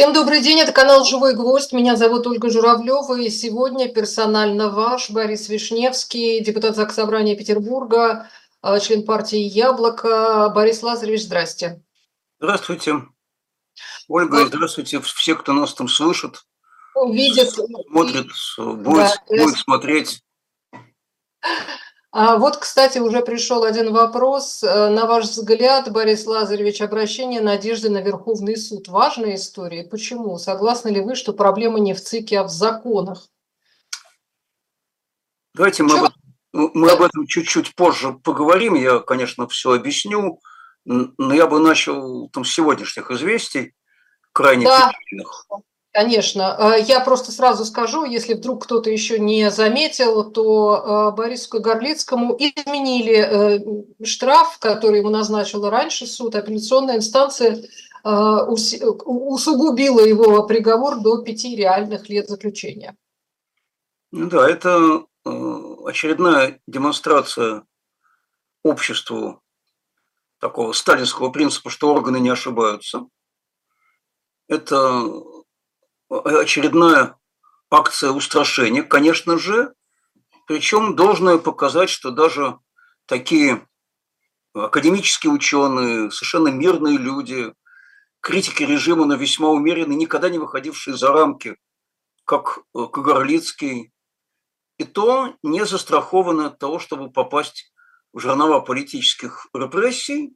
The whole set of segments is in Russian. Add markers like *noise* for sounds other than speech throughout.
Всем добрый день, это канал «Живой гвоздь». Меня зовут Ольга Журавлева, и сегодня персонально ваш Борис Вишневский, депутат Заксобрания Петербурга, а, член партии «Яблоко». Борис Лазаревич, здрасте. Здравствуйте. Ольга, здравствуйте все, кто нас там слышит. Видит. Смотрит, будет, да, будет смотреть. А вот, кстати, уже пришел один вопрос. Э, на ваш взгляд, Борис Лазаревич, обращение Надежды на Верховный суд – важная история? Почему? Согласны ли вы, что проблема не в ЦИКе, а в законах? Давайте мы, об, мы об этом чуть-чуть позже поговорим. Я, конечно, все объясню, но я бы начал там, с сегодняшних известий, крайне да. печальных. Конечно. Э, я просто сразу скажу, если вдруг кто-то еще не заметил, то э, Борису Горлицкому изменили э, штраф, который ему назначила раньше суд, апелляционная инстанция усугубила его приговор до пяти реальных лет заключения. Ну да, это очередная демонстрация обществу такого сталинского принципа, что органы не ошибаются. Это очередная акция устрашения, конечно же, причем должно показать, что даже такие академические ученые, совершенно мирные люди, критики режима, но весьма умеренные, никогда не выходившие за рамки, как э, Кагарлицкий, и то не застрахованы от того, чтобы попасть в жернова политических репрессий.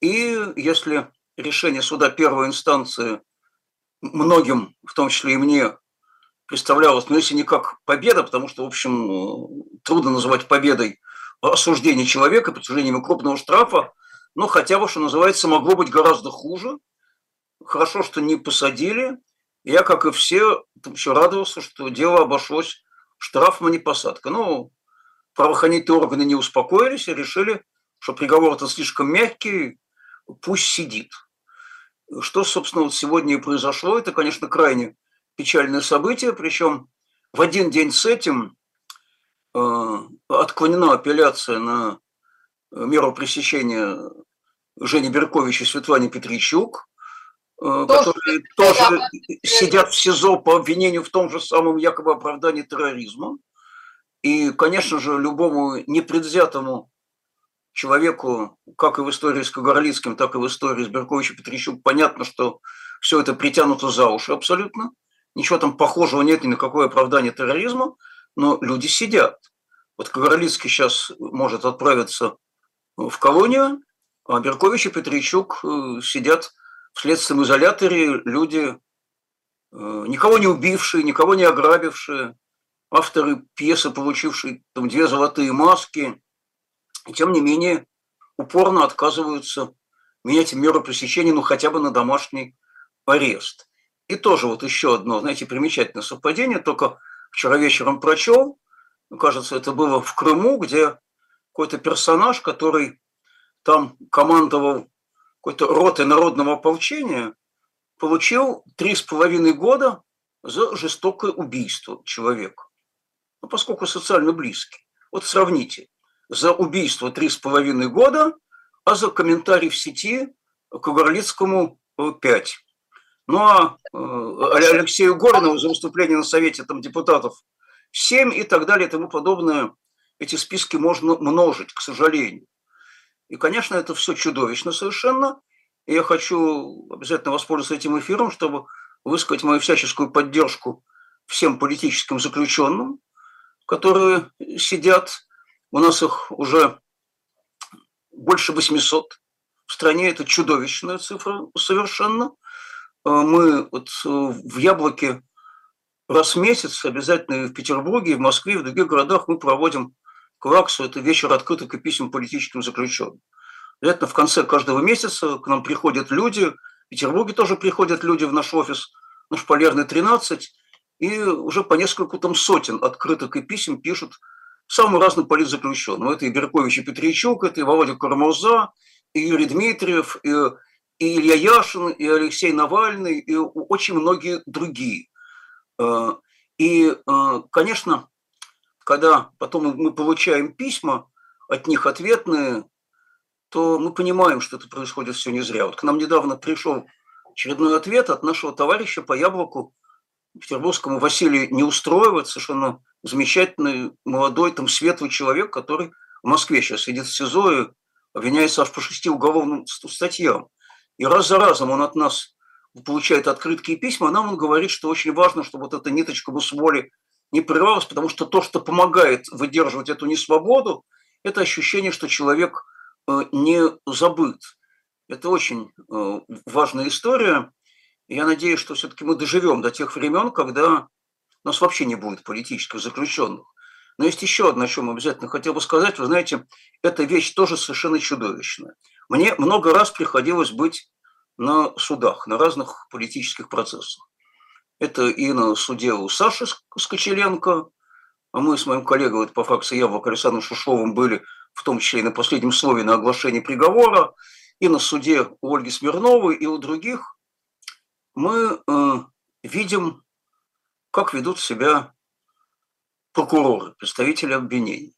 И если решение суда первой инстанции – многим, в том числе и мне, представлялось, ну, если не как победа, потому что, в общем, э, трудно называть победой осуждение человека, присуждением крупного штрафа, но хотя бы, что называется, могло быть гораздо хуже. Хорошо, что не посадили. Я, как и все, еще радовался, что дело обошлось штрафом, а не посадкой. Но правоохранительные органы не успокоились и решили, что приговор это слишком мягкий, пусть сидит. Что, собственно, вот сегодня и произошло, это, конечно, крайне печальное событие, причем в один день с этим э, отклонена апелляция на меру пресечения Жени Берковича и Светлане Петричук, э, которые тоже сидят в СИЗО по обвинению в том же самом якобы оправдании терроризма. И, конечно же, любому непредвзятому человеку, как и в истории с Кагарлицким, так и в истории с Берковичем Петрищук, понятно, что все это притянуто за уши абсолютно. Ничего там похожего нет ни на какое оправдание терроризма, но люди сидят. Вот Кагарлицкий сейчас может отправиться в колонию, а Беркович и Петричук э, сидят в следственном изоляторе, люди, э, никого не убившие, никого не ограбившие, авторы пьесы, получившие там две золотые маски – и тем не менее упорно отказываются менять меру пресечения, ну хотя бы на домашний арест. И тоже вот еще одно, знаете, примечательное совпадение, только вчера вечером прочел, кажется, это было в Крыму, где какой-то персонаж, который там командовал какой-то ротой народного ополчения, получил три с половиной года за жестокое убийство человека. Ну, поскольку социально близкий. Вот сравните за убийство три с половиной года, а за комментарий в сети к Горлицкому пять. Ну а э, Алексею Горнову за выступление на Совете там, депутатов семь и так далее и тому подобное. Эти списки можно множить, к сожалению. И, конечно, это все чудовищно совершенно. И я хочу обязательно воспользоваться этим эфиром, чтобы высказать мою всяческую поддержку всем политическим заключенным, которые сидят у нас их уже больше 800. В стране это чудовищная цифра совершенно. Э, мы вот э, в Яблоке раз в месяц обязательно в Петербурге, в Москве, в других городах мы проводим Кваксу, это вечер открытых и писем политическим заключенным. Обязательно в конце каждого месяца к нам приходят люди, в Петербурге тоже приходят люди в наш офис, наш Полярный 13, и уже по нескольку там сотен открытых и писем пишут самым разным политзаключенным. Это и Беркович, и Петричук, это и Володя Кармуза, и Юрий Дмитриев, и, и Илья Яшин, и Алексей Навальный, и очень многие другие. Э, и, э, конечно, когда потом мы получаем письма от них ответные, то мы понимаем, что это происходит все не зря. Вот к нам недавно пришел очередной ответ от нашего товарища по яблоку петербургскому Василию не устроивает, совершенно замечательный, молодой, там, светлый человек, который в Москве сейчас сидит в СИЗО и обвиняется аж по шести уголовным статьям. И раз за разом он от нас получает открытки и письма, а нам он говорит, что очень важно, чтобы вот эта ниточка мусволи не прервалась, потому что то, что помогает выдерживать эту несвободу, это ощущение, что человек э, не забыт. Это очень э, важная история. Я надеюсь, что все-таки мы доживем до тех времен, когда у нас вообще не будет политических заключенных. Но есть еще одно, о чем обязательно хотел бы сказать. Вы знаете, эта вещь тоже совершенно чудовищная. Мне много раз приходилось быть на судах, на разных политических процессах. Это и на суде у Саши Скочеленко, а мы с моим коллегой вот, по фракции Яблоко Александром Шушовым были в том числе и на последнем слове на оглашении приговора, и на суде у Ольги Смирновой, и у других. Мы э, видим, как ведут себя прокуроры, представители обвинений.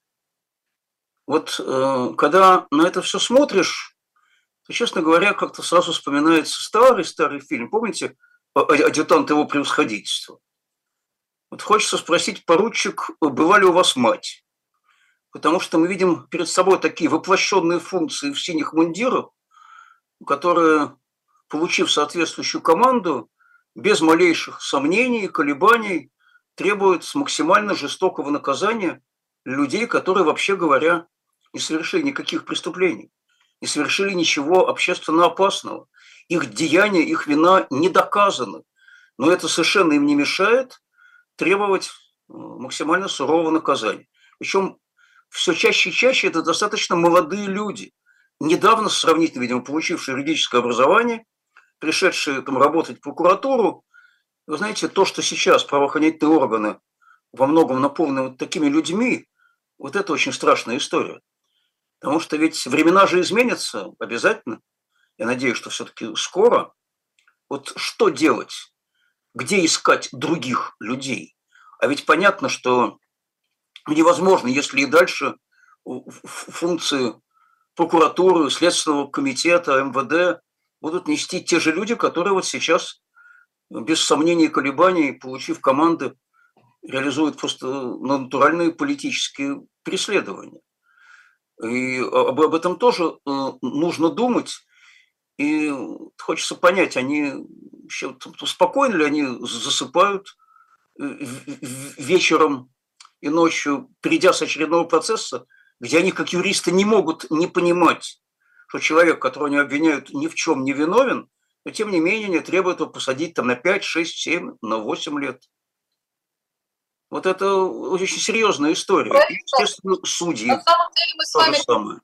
Вот э, когда на это все смотришь, то, честно говоря, как-то сразу вспоминается старый-старый фильм. Помните «Адъютант его превосходительства»? Вот хочется спросить, поручик, была ли у вас мать? Потому что мы видим перед собой такие воплощенные функции в синих мундирах, которые, получив соответствующую команду, без малейших сомнений и колебаний требуют максимально жестокого наказания людей, которые, вообще говоря, не совершили никаких преступлений, не совершили ничего общественно опасного. Их деяния, их вина не доказаны. Но это совершенно им не мешает требовать э, максимально сурового наказания. Причем все чаще и чаще это достаточно молодые люди, недавно сравнительно, видимо, получившие юридическое образование, пришедшие там работать в прокуратуру. Вы знаете, то, что сейчас правоохранительные органы во многом наполнены вот такими людьми, вот это очень страшная история. Потому что ведь времена же изменятся обязательно. Я надеюсь, что все-таки скоро. Вот что делать? Где искать других людей? А ведь понятно, что невозможно, если и дальше функции прокуратуры, Следственного комитета, МВД будут нести те же люди, которые вот сейчас, без сомнений и колебаний, получив команды, реализуют просто натуральные политические преследования. И об, об этом тоже э, нужно думать. И хочется понять, они вообще спокойно ли они засыпают э, вечером и ночью, придя с очередного процесса, где они, как юристы, не могут не понимать, что человек, которого они обвиняют, ни в чем не виновен, но тем не менее не требуют его посадить там на 5, 6, 7, на 8 лет. Вот это очень серьезная история. Правильно. Естественно, судьи. На самом деле мы с вами самое.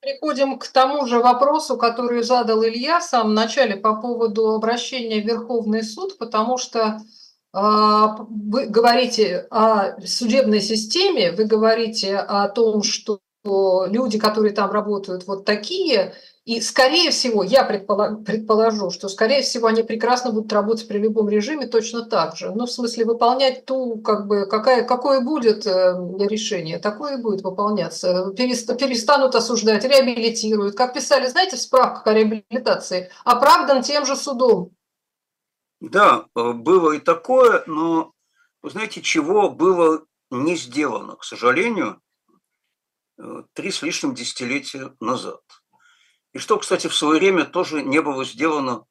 приходим к тому же вопросу, который задал Илья в самом начале по поводу обращения в Верховный суд, потому что а, вы говорите о судебной системе, вы говорите о том, что люди, которые там работают, вот такие, и, скорее всего, я предположу, что, скорее всего, они прекрасно будут работать при любом режиме точно так же. Ну, в смысле, выполнять ту, как бы, какая, какое будет э, решение, такое будет выполняться. Перестанут осуждать, реабилитируют. Как писали, знаете, в справках о реабилитации, оправдан тем же судом. Да, э, было и такое, но знаете, чего было не сделано, к сожалению, три с лишним десятилетия назад. И что, кстати, в свое время тоже не было сделано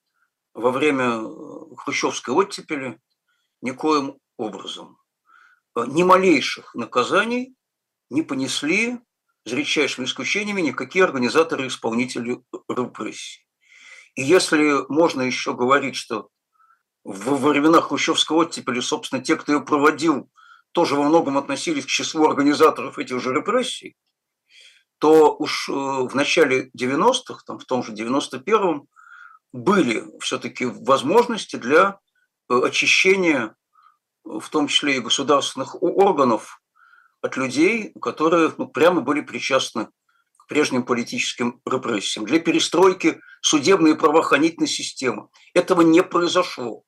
во время э, хрущевской оттепели никоим образом. Ни малейших наказаний не понесли, за редчайшими исключениями, никакие организаторы-исполнители репрессий. И если можно еще говорить, что в времена хрущевского оттепели, собственно, те, кто ее проводил, тоже во многом относились к числу организаторов этих же репрессий, то уж э, в начале 90-х, там, в том же 91-м, были все-таки возможности для э, очищения, в том числе и государственных органов, от людей, которые ну, прямо были причастны к прежним политическим репрессиям, для перестройки судебной и правоохранительной системы. Этого не произошло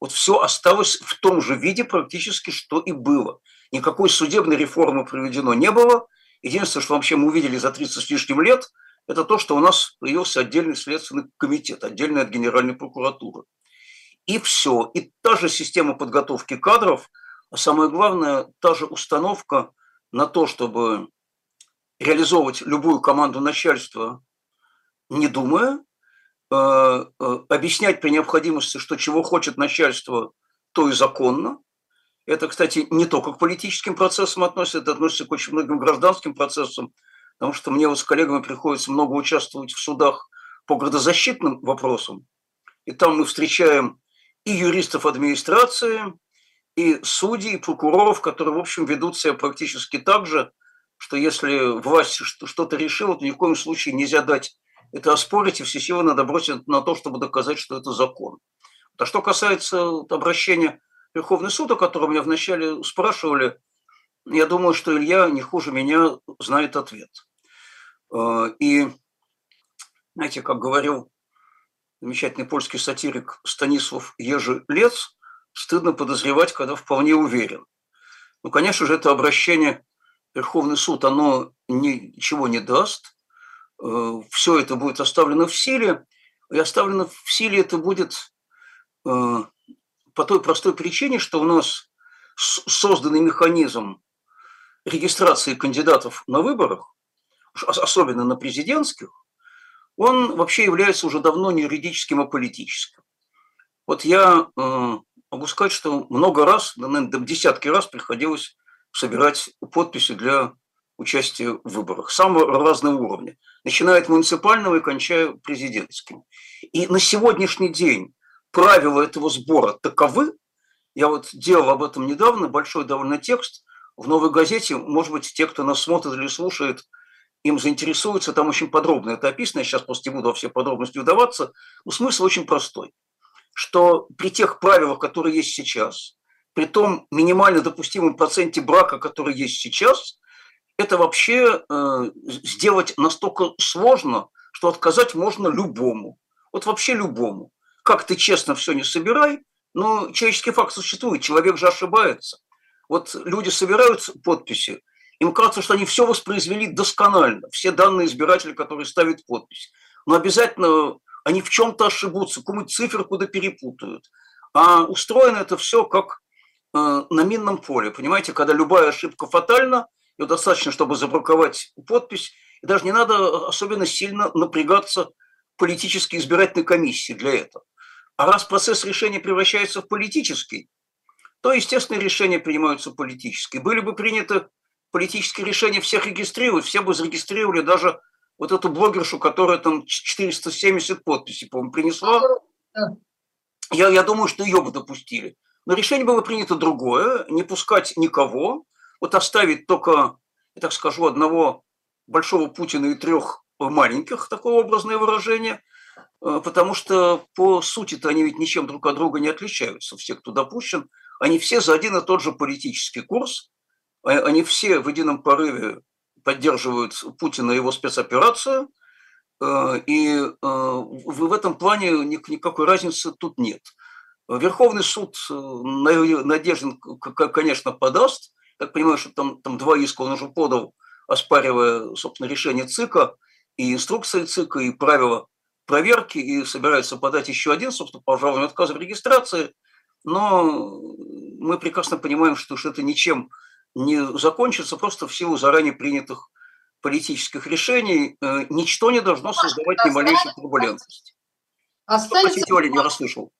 вот все осталось в том же виде практически, что и было. Никакой судебной реформы проведено не было. Единственное, что вообще мы увидели за 30 с лишним лет, это то, что у нас появился отдельный следственный комитет, отдельный от Генеральной прокуратуры. И все. И та же система подготовки кадров, а самое главное, та же установка на то, чтобы реализовывать любую команду начальства, не думая, э, э, объяснять при необходимости, что чего хочет начальство, то и законно. Это, кстати, не только к политическим процессам относится, это относится к очень многим гражданским процессам, потому что мне вот с коллегами приходится много участвовать в судах по градозащитным вопросам, и там мы встречаем и юристов администрации, и судей, и прокуроров, которые, в общем, ведут себя практически так же, что если власть что-то решила, то ни в коем случае нельзя дать это оспорить, и все силы надо бросить на то, чтобы доказать, что это закон. А что касается обращения Верховный суд, о котором меня вначале спрашивали, я думаю, что Илья не хуже меня знает ответ. Э, и, знаете, как говорил замечательный польский сатирик Станислав Ежелец, стыдно подозревать, когда вполне уверен. Ну, конечно же, это обращение Верховный суд, оно ничего не даст. Э, Все это будет оставлено в силе. И оставлено в силе это будет э, по той простой причине, что у нас созданный механизм регистрации кандидатов на выборах, особенно на президентских, он вообще является уже давно не юридическим, а политическим. Вот я э, могу сказать, что много раз, наверное, десятки раз приходилось собирать подписи для участия в выборах самого разного уровня, начиная от муниципального и кончая президентским. И на сегодняшний день правила этого сбора таковы, я вот делал об этом недавно, большой довольно текст. В «Новой газете», может быть, те, кто нас смотрит или слушает, им заинтересуются, там очень подробно это описано, я сейчас просто не буду во все подробности удаваться, но смысл очень простой, что при тех правилах, которые есть сейчас, при том минимально допустимом проценте брака, который есть сейчас, это вообще э, сделать настолько сложно, что отказать можно любому. Вот вообще любому. Как ты честно все не собирай, но человеческий факт существует, человек же ошибается. Вот люди собирают подписи, им кажется, что они все воспроизвели досконально, все данные избирателя, которые ставят подпись. Но обязательно они в чем-то ошибутся, какую-нибудь циферку да перепутают. А устроено это все как э, на минном поле. Понимаете, когда любая ошибка фатальна, ее достаточно, чтобы забраковать подпись, и даже не надо особенно сильно напрягаться политической избирательной комиссии для этого. А раз процесс решения превращается в политический, то, естественно, решения принимаются политически. Были бы приняты политические решения всех регистрировать, все бы зарегистрировали даже вот эту блогершу, которая там 470 подписей, по-моему, принесла. Я, я думаю, что ее бы допустили. Но решение было принято другое, не пускать никого, вот оставить только, я так скажу, одного большого Путина и трех маленьких, такое образное выражение, потому что по сути-то они ведь ничем друг от друга не отличаются, все, кто допущен, они все за один и тот же политический курс, а, они все в едином порыве поддерживают Путина и его спецоперацию, э, и э, в этом плане никакой разницы тут нет. Верховный суд э, Надеждин, конечно, подаст. Так понимаю, что там, там два иска он уже подал, оспаривая, собственно, решение ЦИКа и инструкции ЦИКа, и правила проверки, и собирается подать еще один, собственно, по обжалованию отказа в регистрации. Но мы прекрасно понимаем, что это ничем не закончится просто в силу заранее принятых политических решений. Э, ничто не должно создавать ни малейшей турбулентности. Останется... Что хотите, Оля, не расслышал.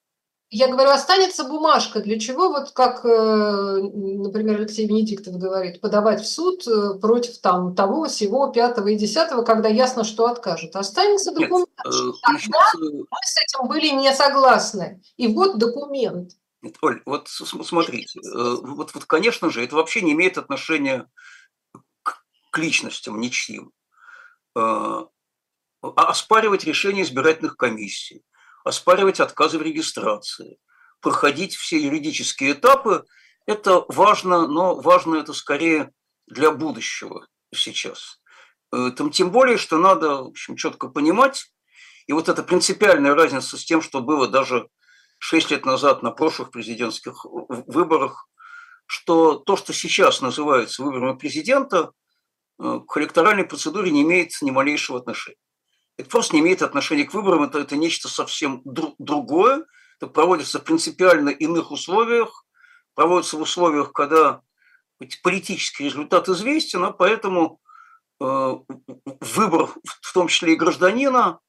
Я говорю, останется бумажка. Для чего, вот как, э, например, Алексей Венедиктов говорит, подавать в суд э, против там, того, всего, пятого и десятого, когда ясно, что откажут. Останется документ. Нет, Тогда мы с этим были не согласны. И вот документ. Нет, Оль, вот смотрите, э, вот, вот, конечно же, это вообще не имеет отношения к, к личностям ничьим. А, а оспаривать решения избирательных комиссий, оспаривать отказы в регистрации, проходить все юридические этапы, это важно, но важно это скорее для будущего сейчас. Э, там, тем более, что надо в общем, четко понимать, и вот эта принципиальная разница с тем, что было даже шесть лет назад на прошлых президентских выборах, что то, что сейчас называется выборами президента, э, к электоральной процедуре не имеет ни малейшего отношения. Это просто не имеет отношения к выборам, это, это нечто совсем дру, другое. Это проводится в принципиально иных условиях, проводится в условиях, когда политический результат известен, а поэтому э, выбор, в том числе и гражданина,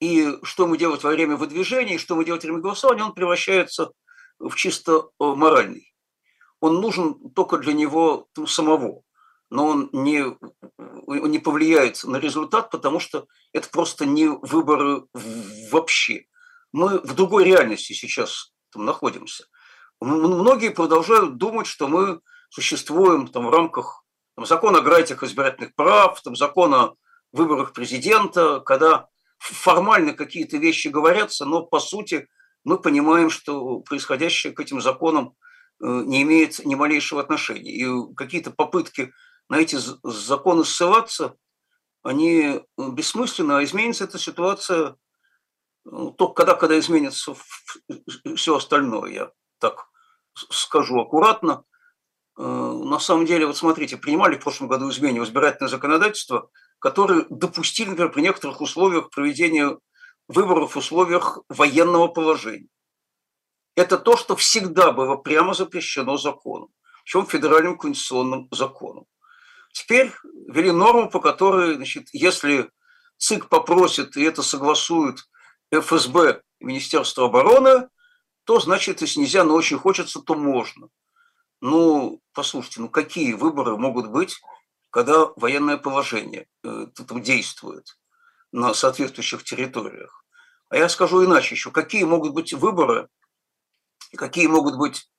и что мы делать во время выдвижения, и что мы делать во время голосования, он превращается в чисто э, моральный. Он нужен только для него самого но он не, он не повлияет на результат, потому что это просто не выборы вообще. Мы в другой реальности сейчас там находимся. Многие продолжают думать, что мы существуем там, в рамках там, закона о графиках избирательных прав, там, закона о выборах президента, когда формально какие-то вещи говорятся, но по сути мы понимаем, что происходящее к этим законам э, не имеет ни малейшего отношения. И какие-то попытки на эти законы ссылаться, они э, бессмысленны, а изменится эта ситуация ну, только когда, когда изменится все остальное, я так скажу аккуратно. Э, на самом деле, вот смотрите, принимали в прошлом году изменения в избирательное законодательство, которые допустили, например, при некоторых условиях проведения выборов в условиях военного положения. Это то, что всегда было прямо запрещено законом, причем федеральным конституционным законом. Теперь ввели норму, по которой, значит, если ЦИК попросит и это согласует ФСБ и Министерство обороны, то, значит, если нельзя, но очень хочется, то можно. Ну, послушайте, ну какие выборы могут быть, когда военное положение э, там действует на соответствующих территориях? А я скажу иначе еще, какие могут быть выборы, какие могут быть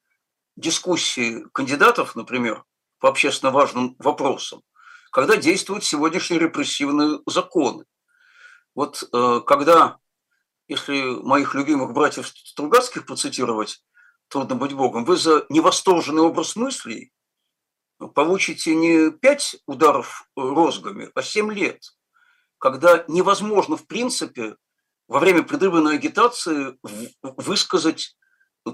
дискуссии кандидатов, например, по общественно важным вопросам, когда действуют сегодняшние репрессивные законы. Вот э, когда, если моих любимых братьев Стругацких процитировать, трудно быть богом, вы за невосторженный образ мыслей получите не пять ударов розгами, а семь лет, когда невозможно, в принципе, во время предвыборной агитации высказать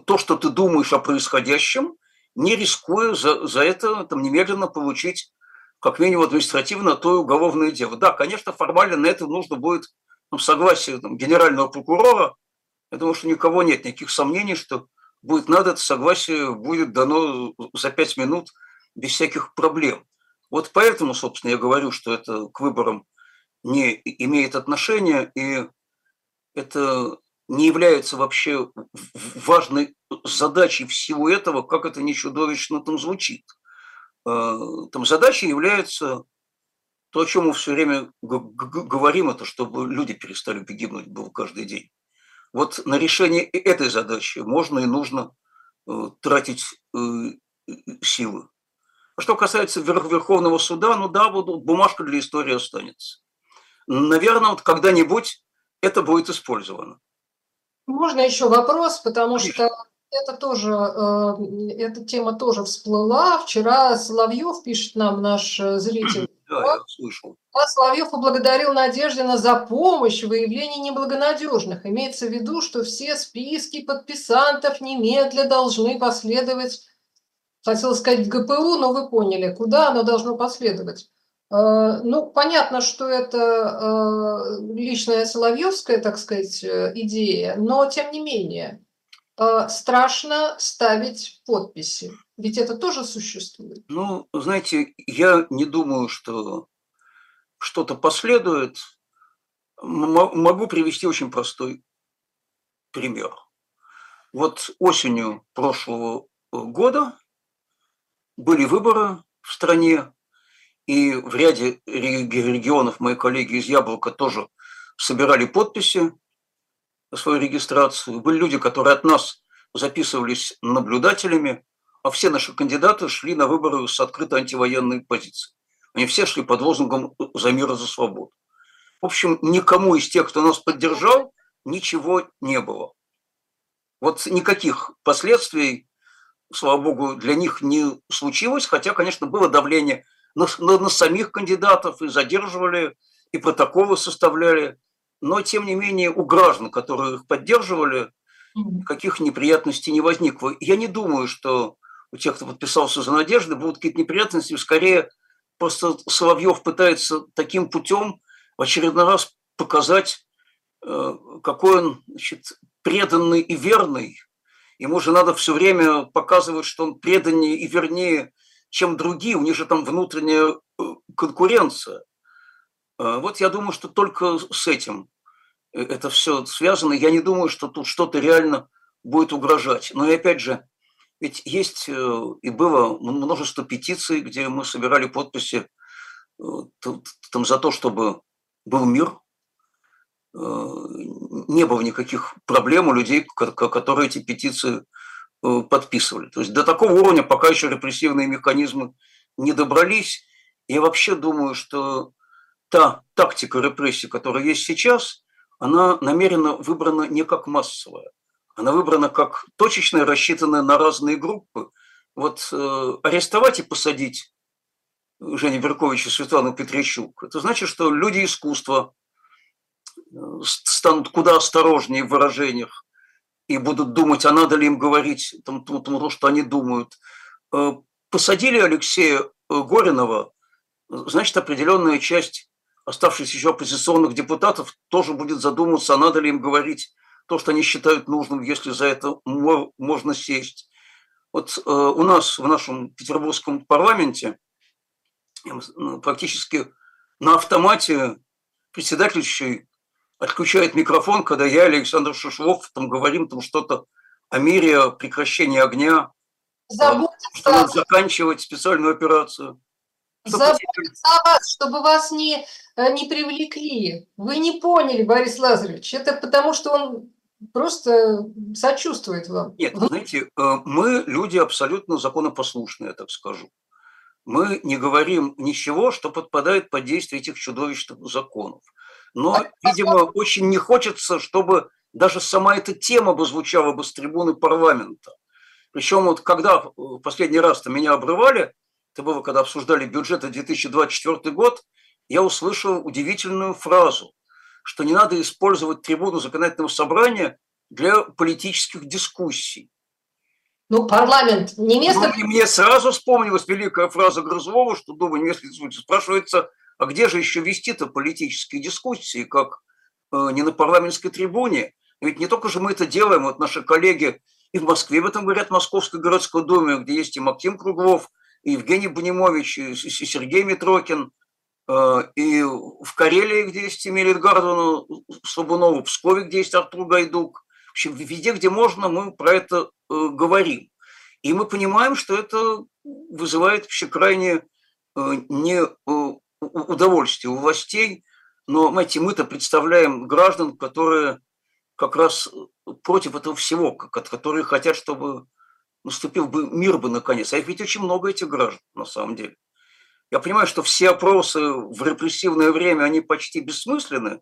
то, что ты думаешь о происходящем, не рискуя за, за это там, немедленно получить как минимум административно то уголовное дело. Да, конечно, формально на это нужно будет ну, согласие там, генерального прокурора. Я думаю, что никого нет никаких сомнений, что будет надо, это согласие будет дано за пять минут без всяких проблем. Вот поэтому, собственно, я говорю, что это к выборам не имеет отношения, и это не является вообще важной задачей всего этого, как это не чудовищно там звучит. Э, там задачей является то, о чем мы все время говорим, это чтобы люди перестали погибнуть был каждый день. Вот на решение этой задачи можно и нужно э, тратить э, силы. А что касается Верховного суда, ну да, бумажка для истории останется. Наверное, вот когда-нибудь это будет использовано. Можно еще вопрос, потому Конечно. что это тоже, э, эта тема тоже всплыла. Вчера Соловьев, пишет нам наш э, зритель, *clears throat* да, я слышал. А Соловьев поблагодарил Надеждина за помощь в выявлении неблагонадежных. Имеется в виду, что все списки подписантов немедля должны последовать, хотел сказать, в ГПУ, но вы поняли, куда оно должно последовать. Э, ну, понятно, что это э, личная Соловьевская, так сказать, э, идея, но тем не менее страшно ставить подписи. Ведь это тоже существует. Ну, знаете, я не думаю, что что-то последует. Могу привести очень простой пример. Вот осенью прошлого года были выборы в стране, и в ряде регионов мои коллеги из Яблока тоже собирали подписи на свою регистрацию. Были люди, которые от нас записывались наблюдателями, а все наши кандидаты шли на выборы с открытой антивоенной позицией. Они все шли под лозунгом «За мир и за свободу». В общем, никому из тех, кто нас поддержал, ничего не было. Вот никаких последствий, слава богу, для них не случилось, хотя, конечно, было давление на, на, на самих кандидатов и задерживали, и протоколы составляли. Но, тем не менее, у граждан, которые их поддерживали, никаких неприятностей не возникло. Я не думаю, что у тех, кто подписался за надежды, будут какие-то неприятности. Скорее, просто Соловьев пытается таким путем в очередной раз показать, э, какой он значит, преданный и верный. Ему же надо все время показывать, что он преданнее и вернее, чем другие. У них же там внутренняя э, конкуренция. Э, вот я думаю, что только с этим это все связано. Я не думаю, что тут что-то реально будет угрожать. Но и опять же, ведь есть и было множество петиций, где мы собирали подписи там за то, чтобы был мир, э, не было никаких проблем у людей, которые эти петиции э, подписывали. То есть до такого уровня пока еще репрессивные механизмы не добрались. Я вообще думаю, что та тактика репрессий, которая есть сейчас, она намеренно выбрана не как массовая. Она выбрана как точечная, рассчитанная на разные группы. Вот э, арестовать и посадить Женя Беркович и Светлана Петричук. Это значит, что люди искусства э, станут куда осторожнее в выражениях и будут думать, а надо ли им говорить там, то, то, что они думают. Э, посадили Алексея э, Горинова, значит, определенная часть оставшихся еще оппозиционных депутатов тоже будет задумываться, а надо ли им говорить то, что они считают нужным, если за это можно сесть. Вот у нас в нашем петербургском парламенте – ну, практически на автомате председательствующий отключает микрофон, когда я, Александр Шишлов, там говорим там что-то о мире, о прекращении огня, Заботиться. что надо заканчивать специальную операцию. Заботиться о вас, чтобы вас не, э, не привлекли. Вы не поняли, Борис Лазаревич. Это потому, что он просто сочувствует вам. Нет, знаете, э, мы люди абсолютно законопослушные, так скажу мы не говорим ничего, что подпадает под действие этих чудовищных законов. Но, видимо, очень не хочется, чтобы даже сама эта тема бы звучала бы с трибуны парламента. Причем вот когда в последний раз-то меня обрывали, это было, когда обсуждали бюджет на 2024 год, я услышал удивительную фразу, что не надо использовать трибуну законодательного собрания для политических дискуссий. Ну, парламент не место... Ну, мне сразу вспомнилась великая фраза Грызлова, что, думаю, если спрашивается, а где же еще вести-то политические дискуссии, как э, не на парламентской трибуне? Ведь не только же мы это делаем, вот наши коллеги и в Москве об этом говорят, в Московской городской думе, где есть и Максим Круглов, и Евгений Бунимович, и Сергей Митрокин, э, и в Карелии, где есть Эмилия Гардовна Слабунова, в Пскове, где есть Артур Гайдук. В общем, везде, где можно, мы про это Э, говорим. И мы понимаем, что это вызывает вообще крайне не удовольствие у властей, но, знаете, мы-то представляем граждан, которые как раз против этого всего, которые хотят, чтобы наступил бы мир бы наконец. А их ведь очень много этих граждан, на самом деле. Я понимаю, что все опросы в репрессивное время, они почти бессмысленны,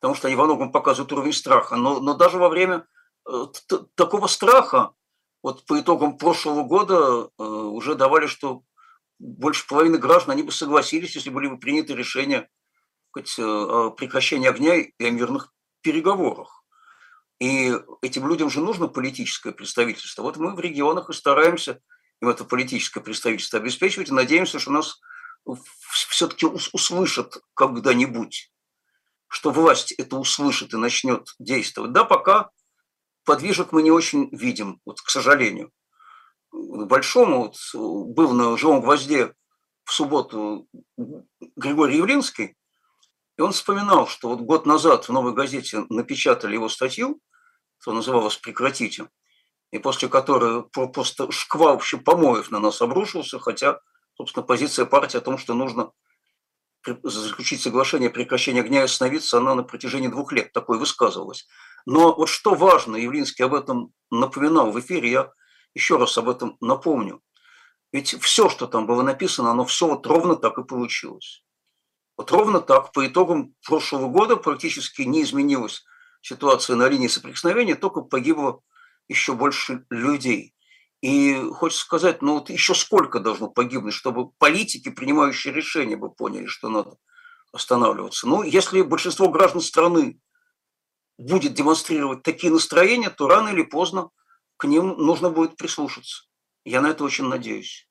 потому что они во многом показывают уровень страха, но, но даже во время такого страха вот по итогам прошлого года э, уже давали, что больше половины граждан, они бы согласились, если были бы приняты решения сказать, э, о прекращении огня и о мирных переговорах. И этим людям же нужно политическое представительство. Вот мы в регионах и стараемся им это политическое представительство обеспечивать, и надеемся, что нас все-таки услышат когда-нибудь, что власть это услышит и начнет действовать. Да, пока подвижек мы не очень видим, вот, к сожалению. Большому вот, был на живом гвозде в субботу Григорий Явлинский, и он вспоминал, что вот год назад в «Новой газете» напечатали его статью, что называлось «Прекратите», и после которой просто шквал вообще помоев на нас обрушился, хотя, собственно, позиция партии о том, что нужно заключить соглашение о прекращении огня и остановиться, она на протяжении двух лет такой высказывалась. Но вот что важно, Явлинский об этом напоминал в эфире, я еще раз об этом напомню. Ведь все, что там было написано, оно все вот ровно так и получилось. Вот ровно так по итогам прошлого года практически не изменилась ситуация на линии соприкосновения, только погибло еще больше людей. И хочется сказать, ну вот еще сколько должно погибнуть, чтобы политики, принимающие решения, бы поняли, что надо останавливаться. Ну, если большинство граждан страны будет демонстрировать такие настроения, то рано или поздно к ним нужно будет прислушаться. Я на это очень надеюсь.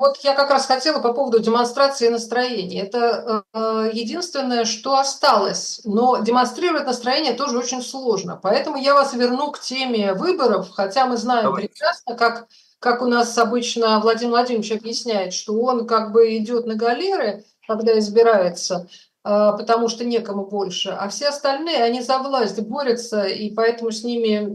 Вот я как раз хотела по поводу демонстрации настроения. Это э, единственное, что осталось. Но демонстрировать настроение тоже очень сложно. Поэтому я вас верну к теме выборов, хотя мы знаем Давай. прекрасно, как, как у нас обычно Владимир Владимирович объясняет, что он как бы идет на галеры, когда избирается. А, потому что некому больше, а все остальные, они за власть борются, и поэтому с ними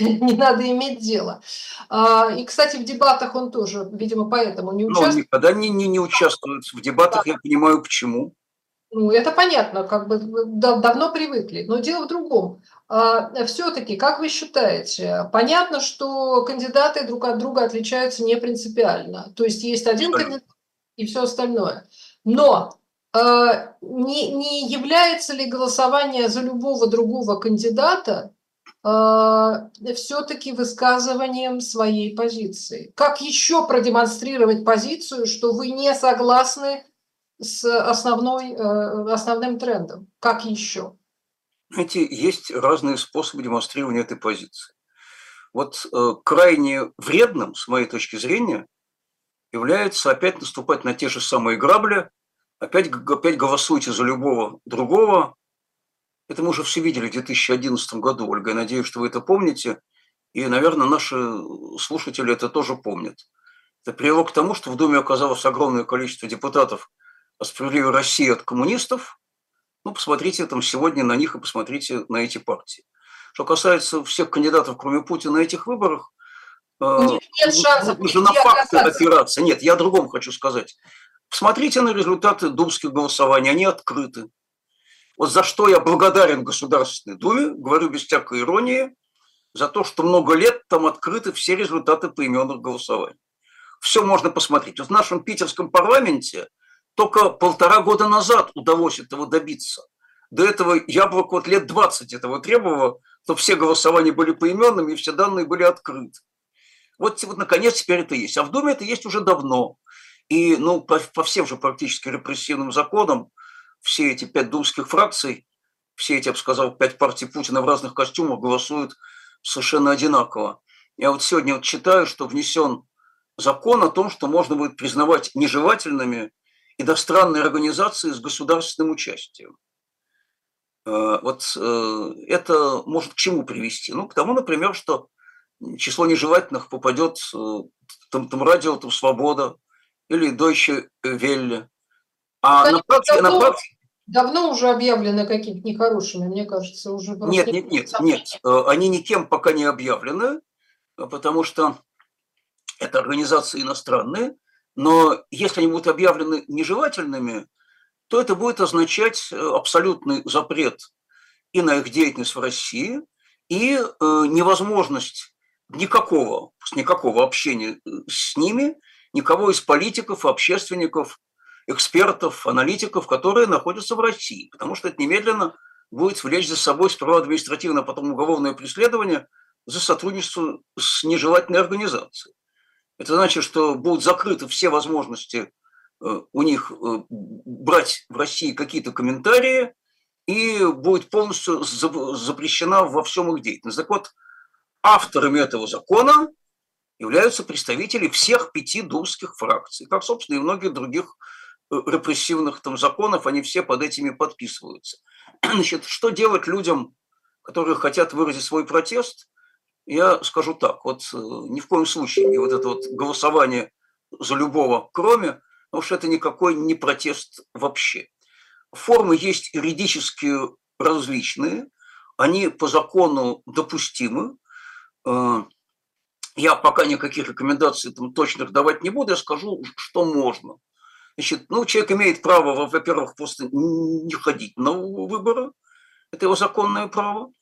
*laughs* не надо иметь дело. А, и, кстати, в дебатах он тоже, видимо, поэтому не участвует. Но никогда не, не, не участвует в дебатах, да. я понимаю, почему. Ну, это понятно, как бы давно привыкли. Но дело в другом. А, Все-таки, как вы считаете, понятно, что кандидаты друг от друга отличаются не принципиально. То есть есть один кандидат и все остальное. Но не, не является ли голосование за любого другого кандидата а, все-таки высказыванием своей позиции? Как еще продемонстрировать позицию, что вы не согласны с основной, э, основным трендом? Как еще? Знаете, есть разные способы демонстрирования этой позиции. Вот э, крайне вредным, с моей точки зрения, является опять наступать на те же самые грабли, Опять, опять голосуйте за любого другого. Это мы уже все видели в 2011 году, Ольга. Я надеюсь, что вы это помните. И, наверное, наши слушатели это тоже помнят. Это привело к тому, что в Думе оказалось огромное количество депутатов о справедливой России от коммунистов. Ну, посмотрите там сегодня на них и посмотрите на эти партии. Что касается всех кандидатов, кроме Путина, на этих выборах, нет, э, нет шансов. Уже на факты опираться. Нет, я о другом хочу сказать. Посмотрите на результаты думских голосований, они открыты. Вот за что я благодарен Государственной Думе, говорю без всякой иронии, за то, что много лет там открыты все результаты поименных голосований. Все можно посмотреть. Вот в нашем питерском парламенте только полтора года назад удалось этого добиться. До этого Яблоко вот лет 20 этого требовало, чтобы все голосования были поименными и все данные были открыты. Вот, вот наконец теперь это есть. А в Думе это есть уже давно. И ну, по, по всем же практически репрессивным законам все эти пять думских фракций, все эти, я бы сказал, пять партий Путина в разных костюмах голосуют совершенно одинаково. Я вот сегодня вот читаю, что внесен закон о том, что можно будет признавать нежелательными иностранные организации с государственным участием. Э, вот э, это может к чему привести? Ну, к тому, например, что число нежелательных попадет э, там, там радио, там «Свобода», или Deutsche Welle. А Кстати, на практике, давно, на практике... давно уже объявлены какими-то нехорошими, мне кажется, уже... Нет, нет, нет, нет, э, они никем пока не объявлены, потому что это организации иностранные, но если они будут объявлены нежелательными, то это будет означать э, абсолютный запрет и на их деятельность в России, и э, невозможность никакого, никакого общения с ними – никого из политиков, общественников, экспертов, аналитиков, которые находятся в России, потому что это немедленно будет влечь за собой сперва административное, а потом уголовное преследование за сотрудничество с нежелательной организацией. Это значит, что будут закрыты все возможности э, у них э, брать в России какие-то комментарии, и будет полностью запрещена во всем их деятельность. Так вот, авторами этого закона являются представители всех пяти думских фракций, как, собственно, и многих других э, репрессивных там законов, они все под этими подписываются. *clears throat* Значит, что делать людям, которые хотят выразить свой протест? Я скажу так, вот э, ни в коем случае не вот это вот голосование за любого, кроме, потому что это никакой не протест вообще. Формы есть юридически различные, они по закону допустимы, э, я пока никаких рекомендаций там точных давать не буду, я скажу, что можно. Значит, ну, человек имеет право, во-первых, просто не ходить на выборы, это его законное право,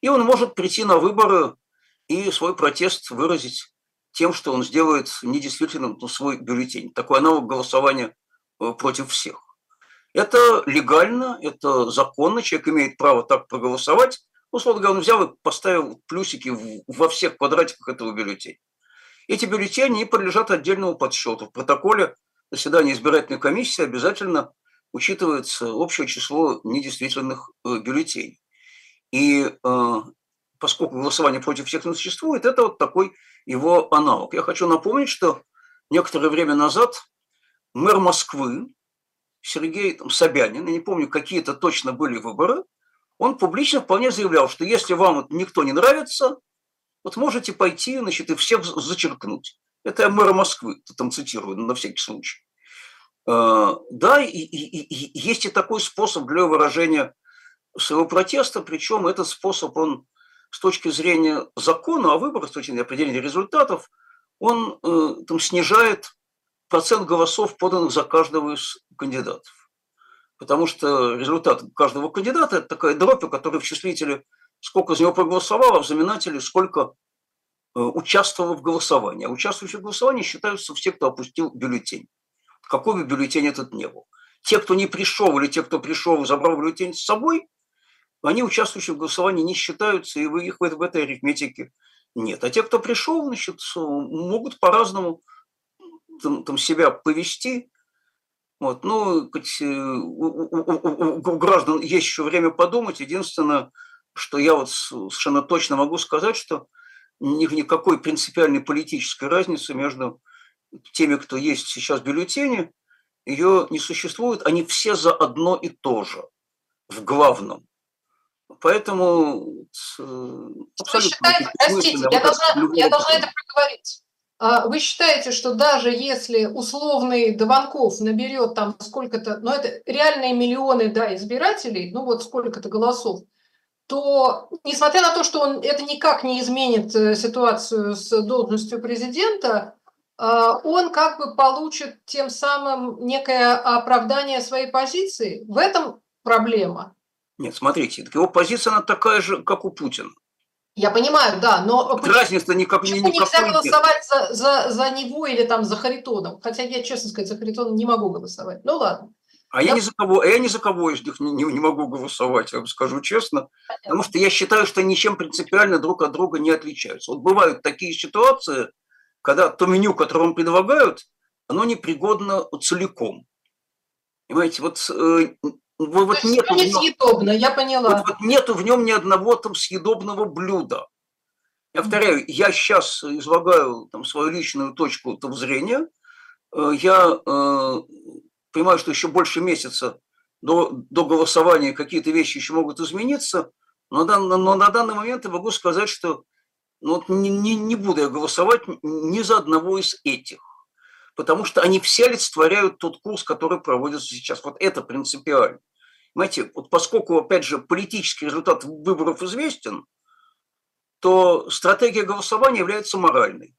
и он может прийти на выборы и свой протест выразить тем, что он сделает недействительным ну, свой бюллетень. Такой аналог голосования э, против всех. Это легально, это законно, человек имеет право так проголосовать, Условно говоря, он взял и поставил плюсики во всех квадратиках этого бюллетеня. Эти бюллетени подлежат отдельному подсчету. В протоколе заседания избирательной комиссии обязательно учитывается общее число недействительных э, бюллетеней. И э, поскольку голосование против всех не существует, это вот такой его аналог. Я хочу напомнить, что некоторое время назад мэр Москвы Сергей там, Собянин, я не помню, какие-то точно были выборы, он публично вполне заявлял, что если вам никто не нравится, вот можете пойти, значит, и всех зачеркнуть. Это я мэра Москвы, там цитирую, на всякий случай. А, да, и, и, и есть и такой способ для выражения своего протеста, причем этот способ, он с точки зрения закона о выборах, с точки зрения определения результатов, он э, там снижает процент голосов, поданных за каждого из кандидатов. Потому что результат каждого кандидата – это такая дробь, у в числителе сколько из него проголосовало, в знаменателе сколько э, участвовало в голосовании. А участвующие в голосовании считаются все, кто опустил бюллетень. Какой бы бюллетень этот не был. Те, кто не пришел, или те, кто пришел и забрал бюллетень с собой, они участвующие в голосовании не считаются, и вы их в этой арифметике нет. А те, кто пришел, значит, могут по-разному там, там себя повести. Вот, ну, хоть, э, у, у, у граждан есть еще время подумать. Единственное, что я вот совершенно точно могу сказать, что никакой принципиальной политической разницы между теми, кто есть сейчас в бюллетене, ее не существует. Они все за одно и то же в главном. Поэтому абсолютно... Считаете, простите, я должна, я должна это проговорить. А вы считаете, что даже если условный Дованков наберет там сколько-то, ну это реальные миллионы да, избирателей, ну вот сколько-то голосов, то несмотря на то, что он, это никак не изменит э, ситуацию с должностью президента, а, он как бы получит тем самым некое оправдание своей позиции. В этом проблема. Нет, смотрите, его позиция она такая же, как у Путина. Я понимаю, да, но разница никак не нельзя голосовать за, за, за него или там за Харитоном? Хотя я, честно сказать, за Харитоном не могу голосовать. Ну ладно. А я, я ни за кого, я ни за кого из них не, не, не могу голосовать, я вам скажу честно, Понятно. потому что я считаю, что ничем принципиально друг от друга не отличаются. Вот бывают такие ситуации, когда то меню, которое вам предлагают, оно непригодно целиком. Понимаете, вот э, вот нету не съедобно, я поняла. Вот, вот нету в нем ни одного там съедобного блюда. Я повторяю, я сейчас излагаю там свою личную точку там, зрения. Э, я э, понимаю, что еще больше месяца до, до голосования какие-то вещи еще могут измениться, но, но, но на данный момент я могу сказать, что ну, вот не, не, не буду я голосовать ни за одного из этих, потому что они все олицетворяют тот курс, который проводится сейчас. Вот это принципиально. Понимаете, вот поскольку, опять же, политический результат выборов известен, то стратегия голосования является моральной.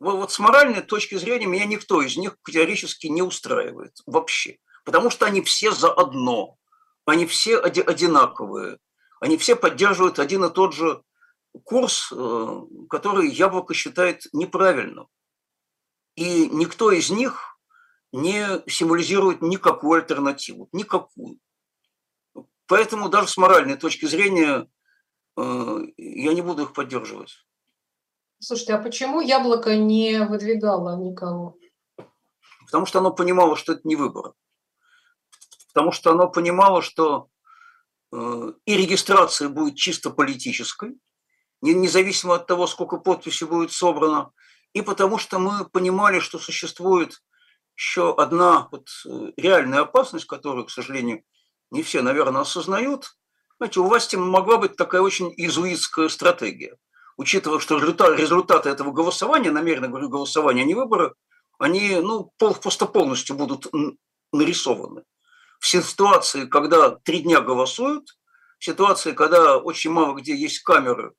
Вот, вот с моральной точки зрения меня никто из них категорически не устраивает вообще. Потому что они все заодно, они все одинаковые, они все поддерживают один и тот же курс, э, который Яблоко считает неправильным. И никто из них не символизирует никакую альтернативу, никакую. Поэтому даже с моральной точки зрения э, я не буду их поддерживать. Слушайте, а почему яблоко не выдвигало никого? Потому что оно понимало, что это не выбор. Потому что оно понимало, что э, и регистрация будет чисто политической, независимо от того, сколько подписей будет собрано, и потому что мы понимали, что существует еще одна вот э, реальная опасность, которую, к сожалению, не все, наверное, осознают. Знаете, у власти могла быть такая очень иезуитская стратегия. Учитывая, что результаты этого голосования, намеренно говорю голосования, а не выборы, они ну, просто полностью будут нарисованы. В ситуации, когда три дня голосуют, в ситуации, когда очень мало где есть камеры,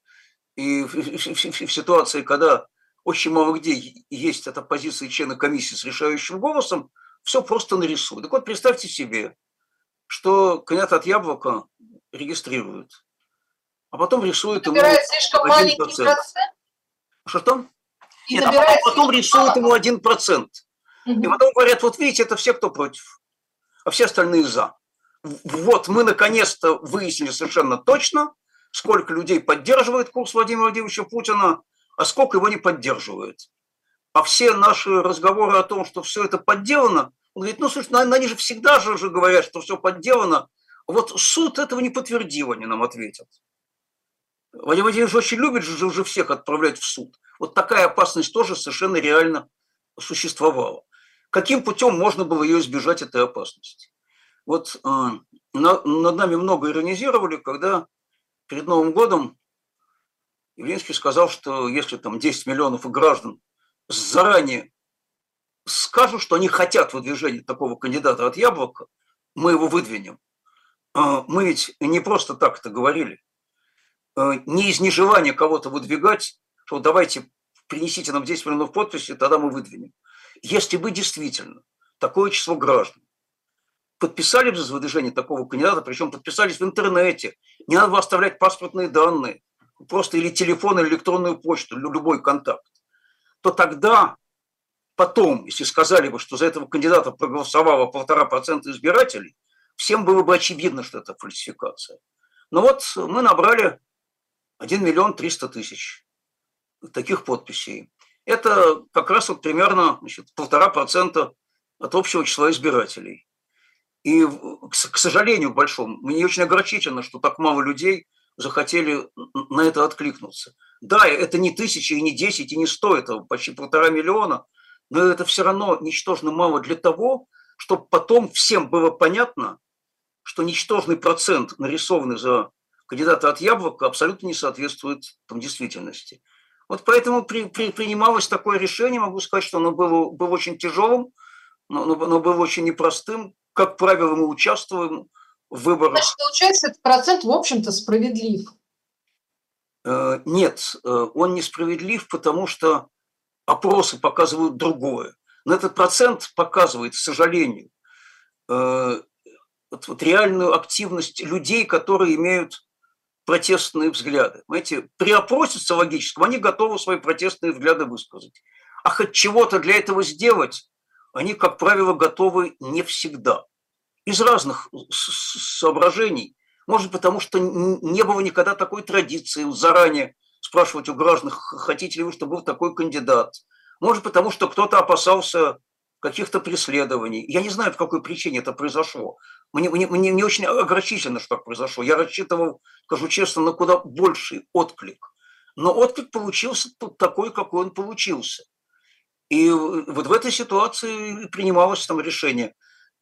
и в, ситуации, когда очень мало где есть эта позиция члена комиссии с решающим голосом, все просто нарисуют. Так вот, представьте себе, что кандидат от яблока регистрируют, а потом рисуют ему слишком маленький процент. Что там? Нет, а потом, потом рисуют ему один процент. И потом говорят, вот видите, это все, кто против, а все остальные за. Вот мы наконец-то выяснили совершенно точно, сколько людей поддерживает курс Владимира Владимировича Путина, а сколько его не поддерживает. А все наши разговоры о том, что все это подделано, он говорит, ну, слушай, они же всегда же уже говорят, что все подделано. Вот суд этого не подтвердил, они нам ответят. Владимир Владимирович очень любит же уже всех отправлять в суд. Вот такая опасность тоже совершенно реально существовала. Каким путем можно было ее избежать этой опасности? Вот э, на, над нами много иронизировали, когда перед Новым годом Явлинский сказал, что если там 10 миллионов граждан заранее скажут, что они хотят выдвижения такого кандидата от Яблока, мы его выдвинем. А, мы ведь не просто так это говорили. А, не из нежелания кого-то выдвигать, что давайте принесите нам 10 миллионов подписей, тогда мы выдвинем. Если бы действительно такое число граждан подписали бы за выдвижение такого кандидата, причем подписались в интернете, не надо оставлять паспортные данные, просто или телефон, или электронную почту, любой контакт, то тогда потом, если сказали бы, что за этого кандидата проголосовало полтора процента избирателей, всем было бы очевидно, что это фальсификация. Но вот мы набрали 1 миллион 300 тысяч таких подписей. Это как раз вот примерно полтора процента от общего числа избирателей. И, к сожалению, большому, мне очень огорчительно, что так мало людей захотели на это откликнуться. Да, это не тысячи, и не десять, и не сто, это почти полтора миллиона, но это все равно ничтожно мало для того, чтобы потом всем было понятно, что ничтожный процент, нарисованный за кандидата от яблока, абсолютно не соответствует там, действительности. Вот поэтому при, при, принималось такое решение, могу сказать, что оно было, было очень тяжелым, но, но, но было очень непростым. Как правило, мы участвуем в выборах. Значит, получается, этот процент, в общем-то, справедлив. Э, нет, э, он несправедлив, потому что опросы показывают другое. Но этот процент показывает, к сожалению, э, вот, вот реальную активность людей, которые имеют протестные взгляды. Знаете, при опросе социологическом они готовы свои протестные взгляды высказать. А хоть чего-то для этого сделать, они, как правило, готовы не всегда. Из разных соображений. Может, потому что не было никогда такой традиции заранее спрашивать у граждан, хотите ли вы, чтобы был такой кандидат. Может, потому что кто-то опасался каких-то преследований. Я не знаю, по какой причине это произошло. Мне, мне, мне не очень огорчительно, что так произошло. Я рассчитывал, скажу честно, на куда больший отклик. Но отклик получился такой, какой он получился. И вот в этой ситуации принималось там решение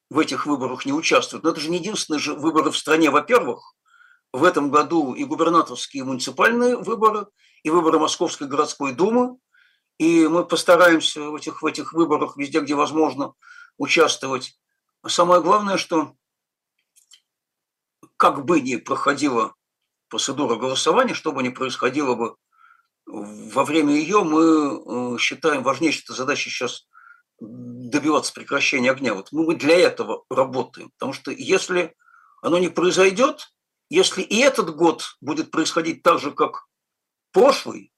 в этих выборах не участвовать. Но это же не единственные же выборы в стране. Во-первых, в этом году и губернаторские, и муниципальные выборы, и выборы Московской городской думы, и мы постараемся в этих, в этих выборах везде, где возможно, участвовать. самое главное, что как бы ни проходила процедура голосования, что бы ни происходило бы во время ее, мы э, считаем важнейшей задачей сейчас добиваться прекращения огня. Вот мы для этого работаем. Потому что если оно не произойдет, если и этот год будет происходить так же, как прошлый,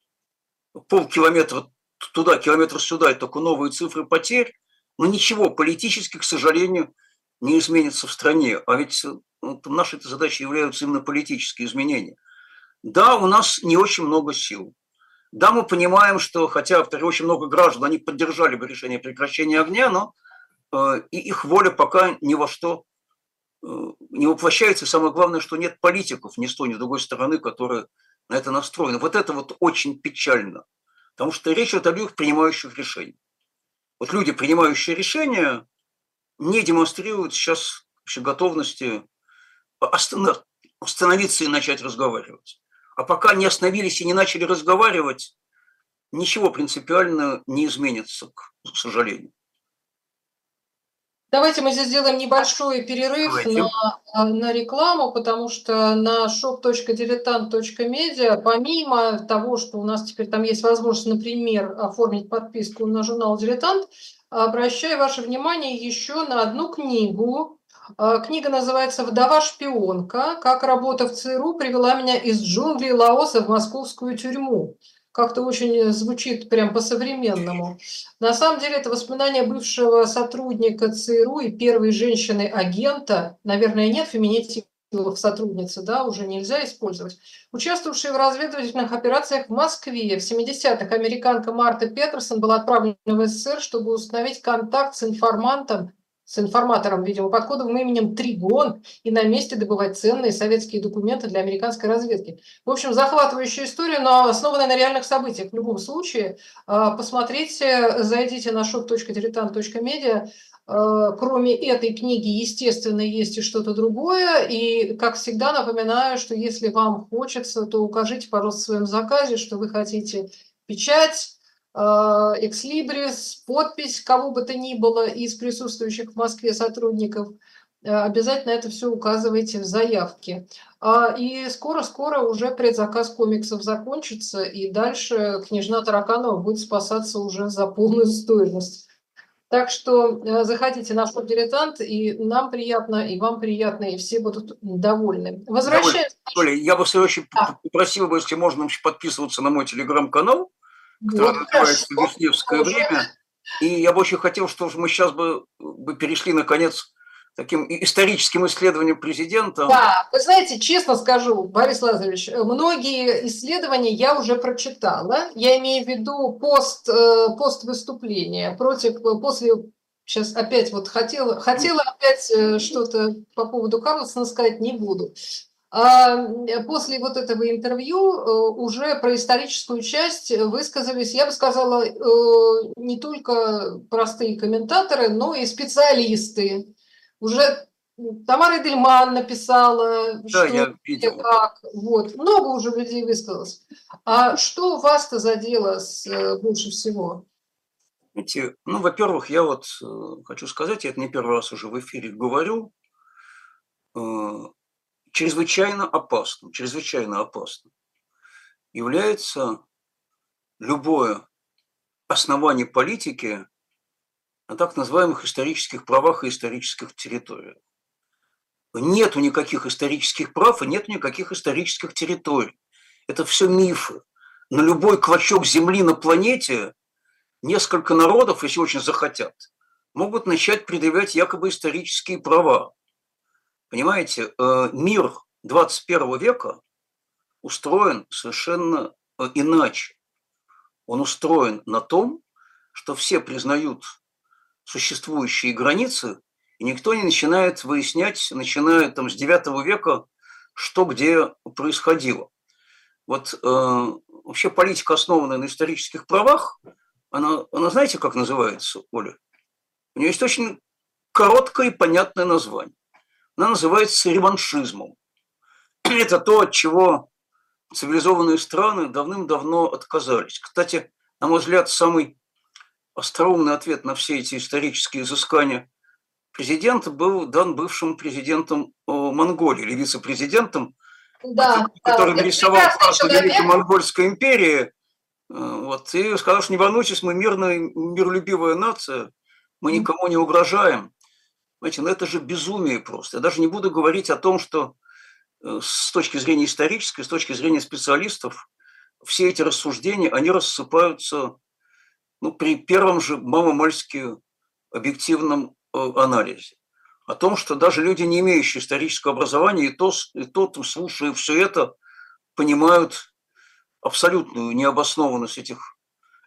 полкилометра туда, километр сюда, и только новые цифры потерь, но ничего политически, к сожалению, не изменится в стране. А ведь ну, нашей задачей являются именно политические изменения. Да, у нас не очень много сил. Да, мы понимаем, что хотя очень много граждан, они поддержали бы решение прекращения огня, но э, и их воля пока ни во что э, не воплощается. Самое главное, что нет политиков ни с той, ни с другой стороны, которые на это настроены. Вот это вот очень печально. Потому что речь идет о людях, принимающих решения. Вот люди, принимающие решения, не демонстрируют сейчас вообще готовности остановиться и начать разговаривать. А пока не остановились и не начали разговаривать, ничего принципиально не изменится, к сожалению. Давайте мы здесь сделаем небольшой перерыв на, а, на рекламу, потому что на shop.diletant.media, помимо того, что у нас теперь там есть возможность, например, оформить подписку на журнал «Дилетант», обращаю ваше внимание еще на одну книгу. А, книга называется «Вдова-шпионка. Как работа в ЦРУ привела меня из джунглей Лаоса в московскую тюрьму» как-то очень э, звучит прям по-современному. На самом деле это воспоминания бывшего сотрудника ЦРУ и первой женщины-агента, наверное, нет феминитивов сотрудницы, да, уже нельзя использовать, участвовавшей в разведывательных операциях в Москве. В 70-х американка Марта Петерсон была отправлена в СССР, чтобы установить контакт с информантом с информатором, видимо, под кодовым именем Тригон и на месте добывать ценные советские документы для американской разведки. В общем, захватывающая история, но основанная на реальных событиях. В любом случае, а, посмотрите, зайдите на shop.diletant.media. А, кроме этой книги, естественно, есть и что-то другое. И, как всегда, напоминаю, что если вам хочется, то укажите, пожалуйста, в своем заказе, что вы хотите печать, экслибрис, подпись кого бы то ни было из присутствующих в Москве сотрудников. Э, обязательно это все указывайте в заявке. А, и скоро-скоро уже предзаказ комиксов закончится, и дальше княжна Тараканова будет спасаться уже за полную стоимость. Так что э, заходите на шоп «Дилетант», и нам приятно, и вам приятно, и все будут довольны. Возвращаемся. Оля, я бы очень да. попросил бы, если можно, подписываться на мой телеграм-канал, которое вот, называется «Вишневское время». И я бы очень хотел, чтобы мы сейчас бы, бы перешли, наконец, таким историческим исследованием президента. Да, вы знаете, честно скажу, Борис Лазаревич, многие исследования я уже прочитала. Я имею в виду пост, э, пост выступления против, после Сейчас опять вот хотела, хотела опять э, что-то по поводу Карлсона сказать, не буду. А после вот этого интервью э, уже про историческую часть высказались, я бы сказала, э, не только простые комментаторы, но и специалисты. Уже Тамара Эдельман написала, да, что я видел. как. Вот. Много уже людей высказалось. А что вас-то задело с, э, больше всего? Знаете, ну, во-первых, я вот хочу сказать, я это не первый раз уже в эфире говорю, чрезвычайно опасным, чрезвычайно опасным является любое основание политики на так называемых исторических правах и исторических территориях. Нету никаких исторических прав и нет никаких исторических территорий. Это все мифы. На любой клочок земли на планете несколько народов, если очень захотят, могут начать предъявлять якобы исторические права. Понимаете, э, мир 21 века устроен совершенно э, иначе. Он устроен на том, что все признают существующие границы, и никто не начинает выяснять, начиная там с 9 века, что где происходило. Вот э, вообще политика, основанная на исторических правах, она, она знаете, как называется, Оля? У нее есть очень короткое и понятное название она называется реваншизмом. Это то, от чего цивилизованные страны давным-давно отказались. Кстати, на мой взгляд, самый остроумный ответ на все эти исторические изыскания президента был дан бывшим президентом э, Монголии или вице-президентом, да, который да, нарисовал карту Великой Монгольской империи. Э, вот, и сказал, что не волнуйтесь, мы мирная, миролюбивая нация, мы никому не угрожаем. Понимаете, ну это же безумие просто. Я даже не буду говорить о том, что э, с точки зрения исторической, с точки зрения специалистов, все эти рассуждения, они рассыпаются ну, при первом же маломальски объективном э, анализе. О том, что даже люди, не имеющие исторического образования, и то, и то слушая все это, понимают абсолютную необоснованность этих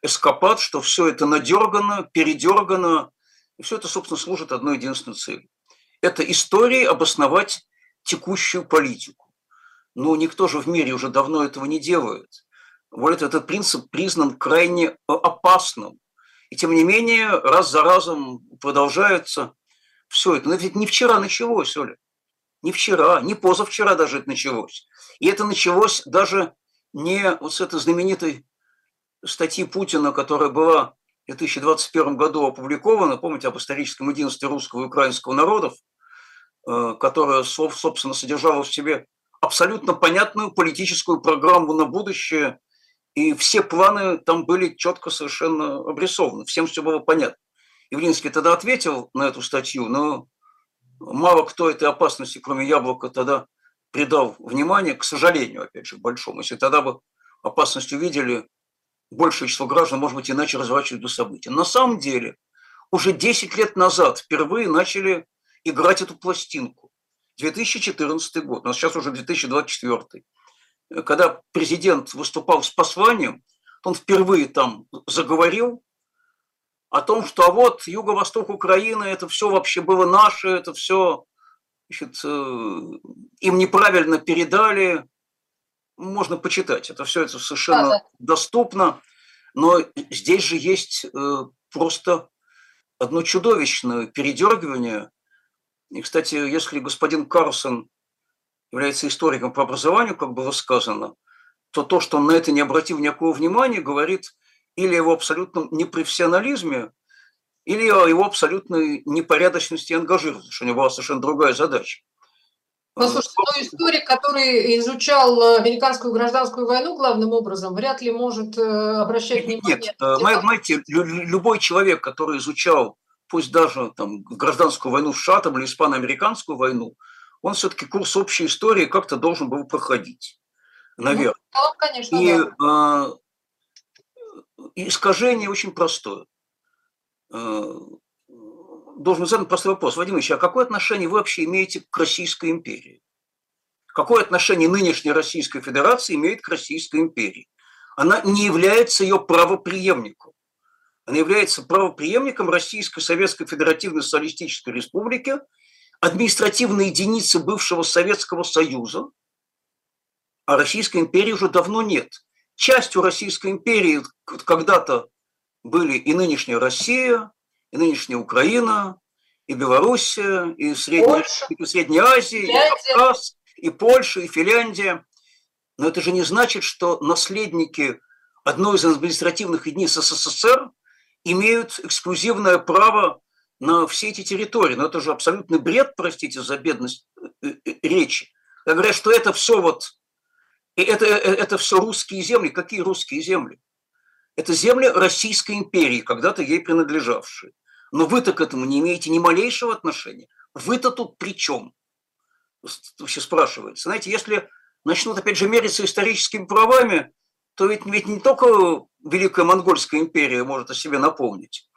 эскапад, что все это надергано, передергано, и все это, собственно, служит одной единственной цели. Это истории обосновать текущую политику. Но никто же в мире уже давно этого не делает. Более этот принцип признан крайне э, опасным. И тем не менее, раз за разом продолжается все это. Но ведь не вчера началось, Оля. Не вчера, не позавчера даже это началось. И это началось даже не вот с этой знаменитой статьи Путина, которая была в 2021 году опубликовано, помните, об историческом единстве русского и украинского народов, э, которая, собственно, содержала в себе абсолютно понятную политическую программу на будущее, и все планы там были четко совершенно обрисованы, всем все было понятно. Явлинский тогда ответил на эту статью, но мало кто этой опасности, кроме яблока, тогда придал внимание, к сожалению, опять же, большому. Если тогда бы опасность увидели, большее число граждан, может быть, иначе разворачивать до события. На самом деле, уже 10 лет назад впервые начали играть эту пластинку. 2014 год, у нас сейчас уже 2024. Когда президент выступал с посланием, он впервые там заговорил о том, что а вот юго-восток Украины, это все вообще было наше, это все значит, э, им неправильно передали, можно почитать. Это все это совершенно да, да. доступно. Но здесь же есть э, просто одно чудовищное передергивание. И, кстати, если господин Карлсон является историком по образованию, как было сказано, то то, что он на это не обратил никакого внимания, говорит или о его абсолютном непрофессионализме, или о его абсолютной непорядочности и ангажированности, что у него была совершенно другая задача. Ну, слушайте, ну, историк, который изучал э, американскую гражданскую войну главным образом, вряд ли может э, обращать внимание. Нет, э, знаете, любой человек, который изучал, пусть даже там, гражданскую войну в США там, или испано-американскую войну, он все-таки курс общей истории как-то должен был проходить, наверное. Ну, конечно, И да. э, искажение очень простое. Э, должен задать простой вопрос. Вадим Ильич, а какое отношение вы вообще имеете к Российской империи? Какое отношение нынешняя Российская Федерация имеет к Российской империи? Она не является ее правоприемником. Она является правоприемником Российской Советской Федеративной Социалистической Республики, административной единицы бывшего Советского Союза, а Российской империи уже давно нет. Частью Российской империи когда-то были и нынешняя Россия, и нынешняя Украина, и Белоруссия, и Средняя, и Средняя Азия, Финляндия. и Кавказ, и Польша, и Финляндия. Но это же не значит, что наследники одной из административных единиц СССР имеют эксклюзивное право на все эти территории. Но это же абсолютный бред, простите за бедность э, э, речи. Я говорю, что это все вот, и это, э, это все русские земли. Какие русские земли? Это земли Российской империи, когда-то ей принадлежавшие. Но вы-то к этому не имеете ни малейшего отношения. Вы-то тут при чем? Вообще спрашивается. Знаете, если начнут опять же мериться историческими правами, то ведь, ведь не только Великая Монгольская империя может о себе напомнить.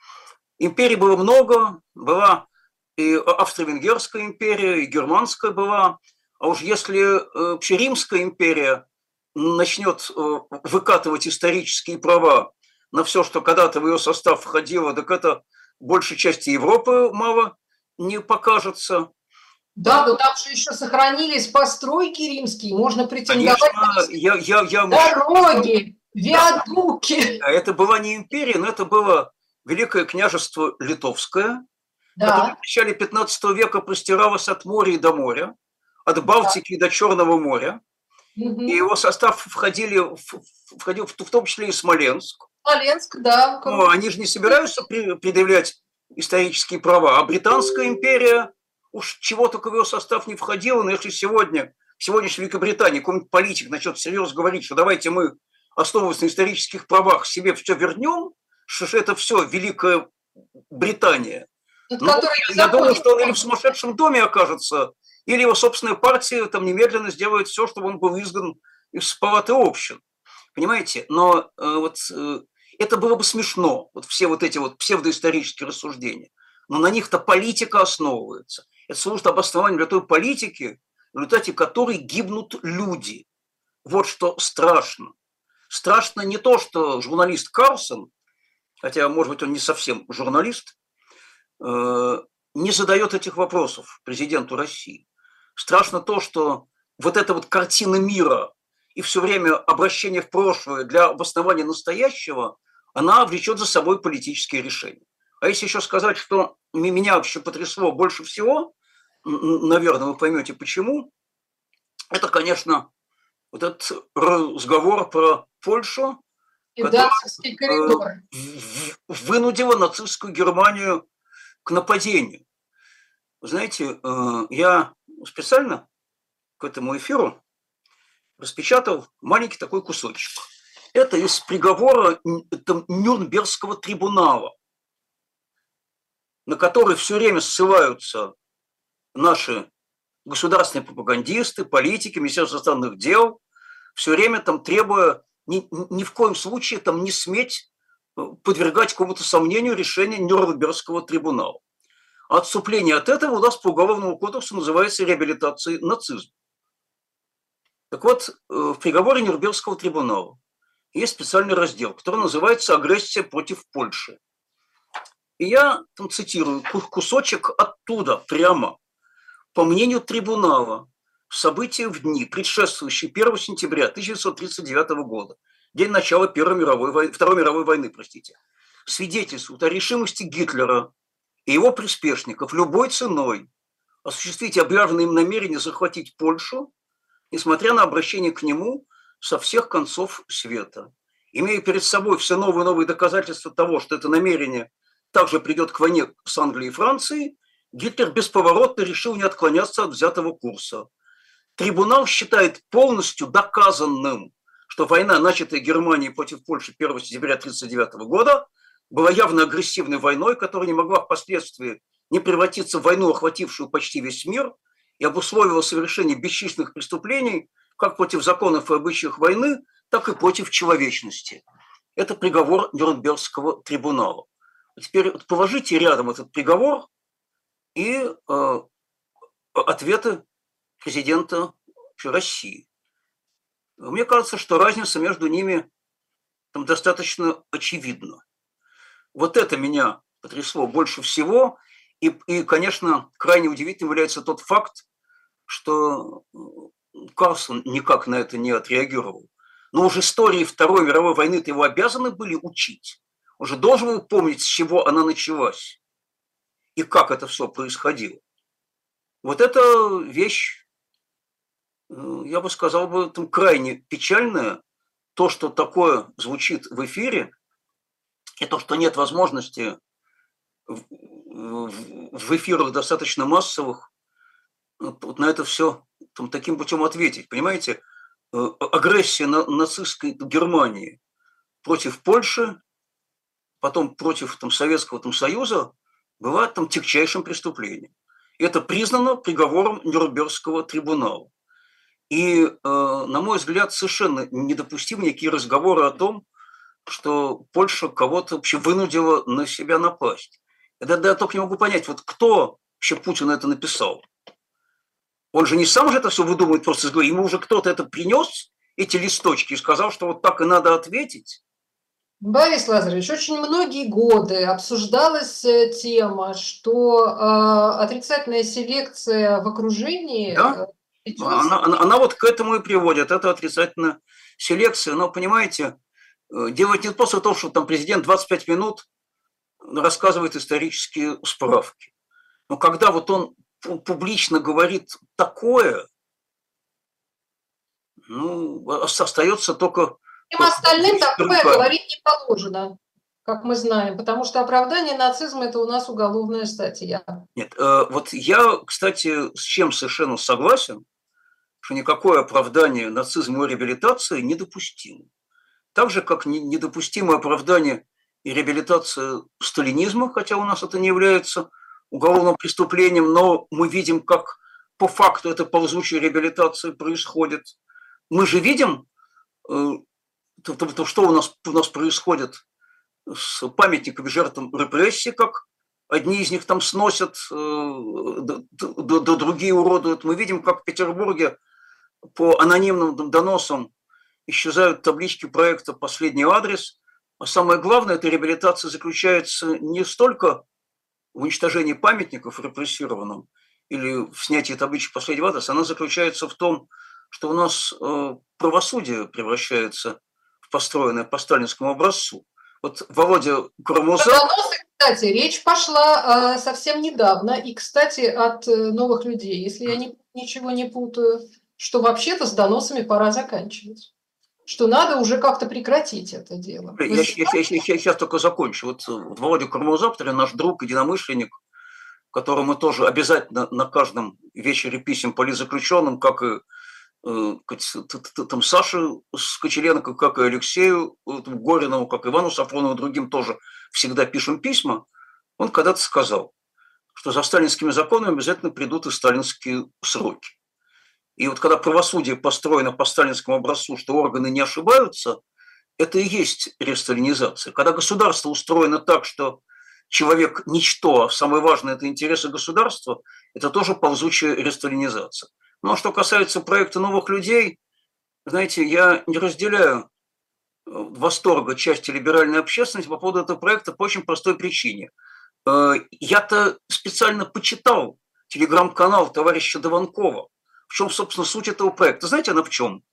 Империй было много, была и Австро-Венгерская империя, и Германская была. А уж если э, вообще Римская империя начнет э, выкатывать исторические права на все, что когда-то в ее состав входило, так это большей части Европы мало не покажется. Да, но там же еще сохранились постройки римские, можно претендовать Конечно, я, я, я... дороги, виадуки. Да. Это была не империя, но это было Великое княжество Литовское, да. которое в начале 15 века простиралось от моря до моря, от Балтики да. до Черного моря. Угу. И его состав входили, входил в том числе и Смоленск. Смоленск, да. Но они же не собираются предъявлять исторические права. А Британская империя уж чего только в ее состав не входила, но если сегодня, в сегодняшней Великобритании какой-нибудь политик начнет серьезно говорить, что давайте мы, основываясь на исторических правах, себе все вернем, что же это все Великая Британия. Ну, я думаю, что он или в сумасшедшем доме окажется, или его собственная партия там немедленно сделает все, чтобы он был изгнан из палаты общин. Понимаете? Но э, вот э, это было бы смешно, вот все вот эти вот псевдоисторические рассуждения. Но на них-то политика основывается. Это служит обоснованием для той политики, в результате которой гибнут люди. Вот что страшно. Страшно не то, что журналист Карлсон, хотя, может быть, он не совсем журналист, э, не задает этих вопросов президенту России. Страшно то, что вот эта вот картина мира и все время обращение в прошлое для обоснования настоящего, она влечет за собой политические решения. А если еще сказать, что меня вообще потрясло больше всего, наверное, вы поймете почему, это, конечно, вот этот разговор про Польшу, которая э, вынудила нацистскую Германию к нападению. Знаете, э, я специально к этому эфиру распечатал маленький такой кусочек. Это из приговора Нюрнбергского трибунала, на который все время ссылаются наши государственные пропагандисты, политики, Министерство иностранных дел, все время там требуя ни, ни в коем случае там не сметь э, подвергать какому-то сомнению решение Нюрнбергского трибунала. Отступление от этого у нас по Уголовному кодексу называется реабилитацией нацизма. Так вот, э, в приговоре И я там цитирую кусочек оттуда прямо. По мнению трибунала, события в дни, предшествующие 1 сентября 1939 года, день начала Первой мировой войны, Второй мировой войны, простите, свидетельствуют о решимости Гитлера и его приспешников любой ценой осуществить объявленное им намерение захватить Польшу, несмотря на обращение к нему со всех концов света. Имея перед собой все новые и новые доказательства того, что это намерение также придет к войне с Англией и Францией, Гитлер бесповоротно решил не отклоняться от взятого курса. Трибунал считает полностью доказанным, что война, начатая Германией против Польши 1 сентября 1939 года, была явно агрессивной войной, которая не могла впоследствии не превратиться в войну, охватившую почти весь мир, и обусловила совершение бесчисленных преступлений как против законов и обычаев войны, так и против человечности. Это приговор Нюрнбергского трибунала. Теперь вот положите рядом этот приговор и э, ответы президента России. Мне кажется, что разница между ними там достаточно очевидна. Вот это меня потрясло больше всего. И, и, конечно, крайне удивительным является тот факт, что Карлсон никак на это не отреагировал. Но уже истории Второй мировой войны-то его обязаны были учить. Он же должен был помнить, с чего она началась и как это все происходило. Вот эта вещь, э, я бы сказал, бы, там крайне печальная. То, что такое звучит в эфире, и то, что нет возможности в эфирах достаточно массовых вот на это все там, таким путем ответить. Понимаете, э, агрессия на, нацистской Германии против Польши, потом против там, Советского там, Союза, была там тягчайшим преступлением. Это признано приговором Нюрнбергского трибунала. И, э, на мой взгляд, совершенно недопустимы никакие разговоры о том, что Польша кого-то вообще вынудила на себя напасть. Я, я только не могу понять, вот кто вообще Путин это написал? Он же не сам же это все выдумывает просто из головы. Ему уже кто-то это принес, эти листочки, и сказал, что вот так и надо ответить. Борис Лазаревич, очень многие годы обсуждалась э, тема, что э, отрицательная селекция в окружении... Да? Э, она, она, она вот к этому и приводит. Это отрицательная селекция. Но, понимаете, э, делать не просто то, что там президент 25 минут рассказывает исторические справки. Но когда вот он публично говорит такое, ну, остается только... Всем остальным такое говорить не положено, как мы знаем, потому что оправдание нацизма – это у нас уголовная статья. Нет, э, вот я, кстати, с чем совершенно согласен, что никакое оправдание нацизма и реабилитации недопустимо. Так же, как недопустимо оправдание и реабилитация сталинизма, хотя у нас это не является уголовным преступлением, но мы видим, как по факту эта ползучая реабилитация происходит. Мы же видим, э, что у нас, у нас происходит с памятниками жертвам репрессий, как одни из них там сносят, э, да, да, другие уродуют. Мы видим, как в Петербурге по анонимным доносам исчезают таблички проекта «Последний адрес», а самое главное, эта реабилитация заключается не столько в уничтожении памятников репрессированным или в снятии табличек последнего адреса, она заключается в том, что у нас э, правосудие превращается в построенное по сталинскому образцу. Вот Володя Крамуза... кстати, речь пошла э, совсем недавно, и, кстати, от э, новых людей, если я не, ничего не путаю, что вообще-то с доносами пора заканчивать что надо уже как-то прекратить это дело. Я, я, я, я, я сейчас только закончу. Вот, вот Володя Кормозавтор, наш друг, единомышленник, которому мы тоже обязательно на каждом вечере писем политзаключенным, как и э, там Саше Скочеленко, как и Алексею Горинову, как и Ивану Сафронову, другим тоже всегда пишем письма, он когда-то сказал, что за сталинскими законами обязательно придут и сталинские сроки. И вот когда правосудие построено по сталинскому образцу, что органы не ошибаются, это и есть ресталинизация. Когда государство устроено так, что человек – ничто, а самое важное – это интересы государства, это тоже ползучая ресталинизация. Но что касается проекта новых людей, знаете, я не разделяю э, восторга части либеральной общественности по поводу этого проекта по очень простой причине. Э, я-то специально почитал телеграм-канал товарища Дованкова. В чем, собственно, суть этого проекта? Знаете, она в чем?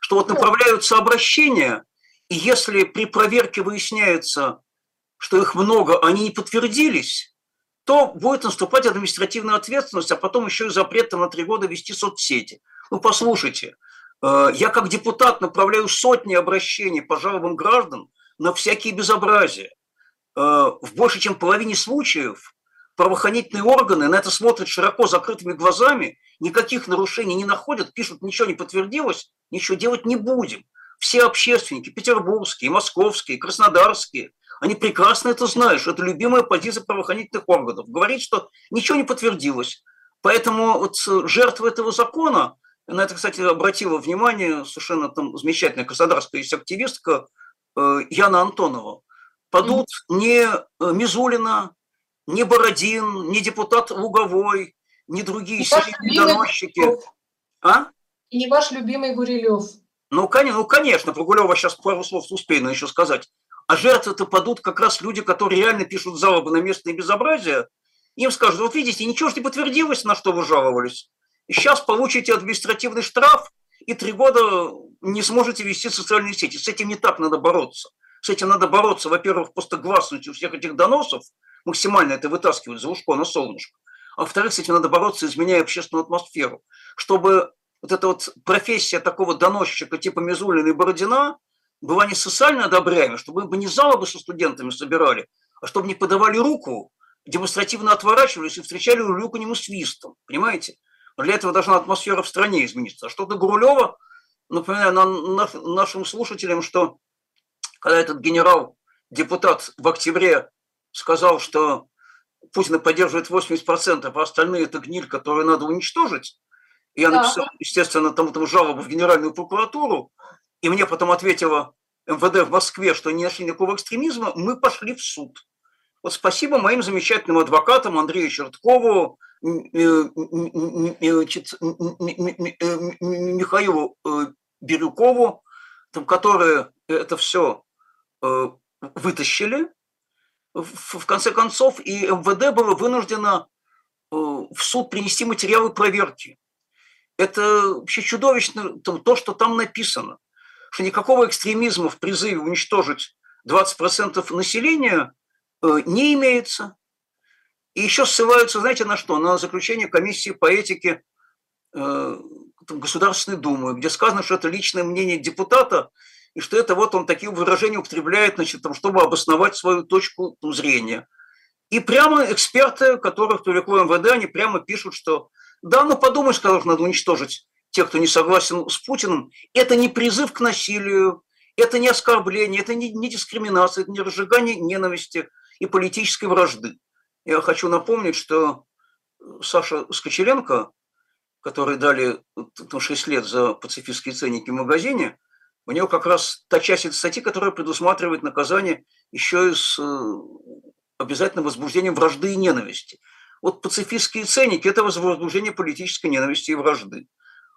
Что вот направляются обращения, и если при проверке выясняется, что их много, они не подтвердились, то будет наступать административная ответственность, а потом еще и запрет на три года вести соцсети. Ну, послушайте, э, я как депутат направляю сотни обращений по жалобам граждан на всякие безобразия. Э, в больше чем половине случаев правоохранительные органы на это смотрят широко закрытыми глазами, никаких нарушений не находят, пишут, ничего не подтвердилось, ничего делать не будем. Все общественники, петербургские, московские, краснодарские, они прекрасно это знают, что это любимая позиция правоохранительных органов. Говорит, что ничего не подтвердилось. Поэтому вот жертва этого закона, на это, кстати, обратила внимание совершенно там замечательная краснодарская есть активистка э, Яна Антонова. Падут mm-hmm. не э, Мизулина, не Бородин, не депутат Луговой, не другие доносчики. А? И не ваш любимый Гурилев. Ну, конечно, ну, конечно, про Гулева сейчас пару слов успею еще сказать. А жертвы-то падут как раз люди, которые реально пишут жалобы на местные безобразия. Им скажут, вот видите, ничего же не подтвердилось, на что вы жаловались. Сейчас получите административный штраф, и три года не сможете вести социальные сети. С этим не так надо бороться. С этим надо бороться, во-первых, просто гласностью всех этих доносов, максимально это вытаскивать за ушко на солнышко. А во-вторых, с этим надо бороться, изменяя общественную атмосферу, чтобы вот эта вот профессия такого доносчика типа Мизулина и Бородина была не социально одобряемой, чтобы бы не залобы со студентами собирали, а чтобы не подавали руку, демонстративно отворачивались и встречали Улюку нему свистом, понимаете? Для этого должна атмосфера в стране измениться. А что-то Гурулева, напоминаю нашим слушателям, что когда этот генерал, депутат в октябре сказал, что Путина поддерживает 80%, а остальные это гниль, которую надо уничтожить, и я да. написал, естественно, там, там жалобу в Генеральную прокуратуру, и мне потом ответила МВД в Москве, что не нашли никакого экстремизма, мы пошли в суд. Вот спасибо моим замечательным адвокатам Андрею Черткову, Михаилу Бирюкову, которые это все вытащили, в конце концов, и МВД было вынуждено в суд принести материалы проверки. Это вообще чудовищно то, что там написано что никакого экстремизма в призыве уничтожить 20% населения э, не имеется. И еще ссылаются, знаете, на что? На заключение комиссии по этике э, Государственной Думы, где сказано, что это личное мнение депутата, и что это вот он такие выражения употребляет, значит, там, чтобы обосновать свою точку зрения. И прямо эксперты, которых привлекло МВД, они прямо пишут, что да, ну подумаешь, что надо уничтожить тех, кто не согласен с Путиным, это не призыв к насилию, это не оскорбление, это не, не дискриминация, это не разжигание ненависти и политической вражды. Я хочу напомнить, что Саша Скочеленко, который дали 6 лет за пацифистские ценники в магазине, у него как раз та часть этой статьи, которая предусматривает наказание еще и с э, обязательным возбуждением вражды и ненависти. Вот пацифистские ценники – это возбуждение политической ненависти и вражды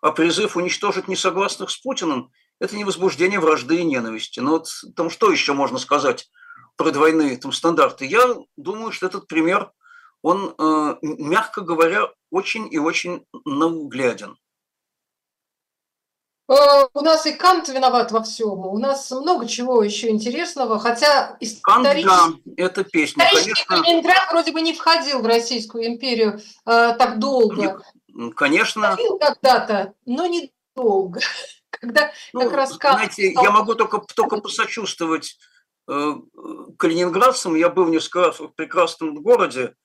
а призыв уничтожить несогласных с Путиным – это не возбуждение вражды и ненависти. Но вот там что еще можно сказать про двойные там, стандарты? Я думаю, что этот пример, он, э, мягко говоря, очень и очень нагляден. Э, у нас и Кант виноват во всем. У нас много чего еще интересного, хотя. Кант, да, это песня, конечно. Калининград вроде бы не входил в Российскую империю э, так долго. Конечно. когда-то, но недолго. *laughs* Когда ну, как раз знаете, стал... я могу только, только посочувствовать э, калининградцам. Я был несколько раз в прекрасном городе.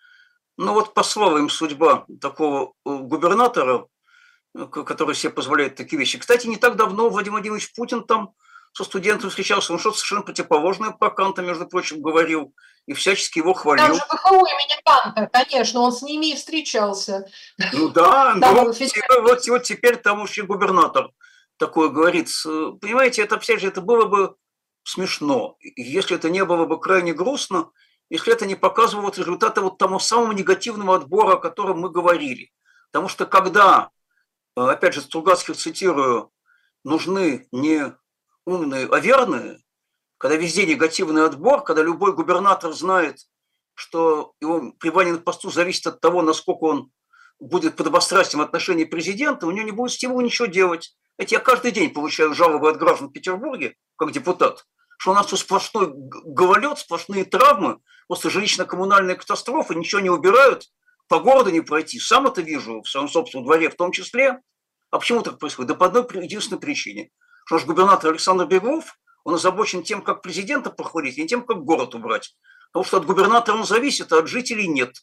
Но вот послала им судьба такого э, губернатора, э, который себе позволяет такие вещи. Кстати, не так давно Владимир Владимирович Путин там со студентом встречался, он что-то совершенно противоположное про Канта, между прочим, говорил, и всячески его хвалил. Там же ВХУ имени Канта, конечно, он с ними и встречался. Ну да, *laughs* ну, вот, вот, вот теперь там уж и губернатор такое говорит. Понимаете, это, опять же, это было бы смешно, если это не было бы крайне грустно, если это не показывало вот результаты вот того самого негативного отбора, о котором мы говорили. Потому что когда, опять же, Стругацких цитирую, нужны не умные, а верные, когда везде негативный отбор, когда любой губернатор знает, что его пребывание на посту зависит от того, насколько он будет подобострастием в отношении президента, у него не будет стимула ничего делать. Это я каждый день получаю жалобы от граждан в Петербурге, как депутат, что у нас тут сплошной гололед, сплошные травмы, после жилищно-коммунальной катастрофы, ничего не убирают, по городу не пройти. Сам это вижу в своем собственном дворе в том числе. А почему так происходит? Да по одной единственной причине. Что наш губернатор Александр Беглов, он озабочен тем, как президента похвалить, а не тем, как город убрать. Потому что от губернатора он зависит, а от жителей нет.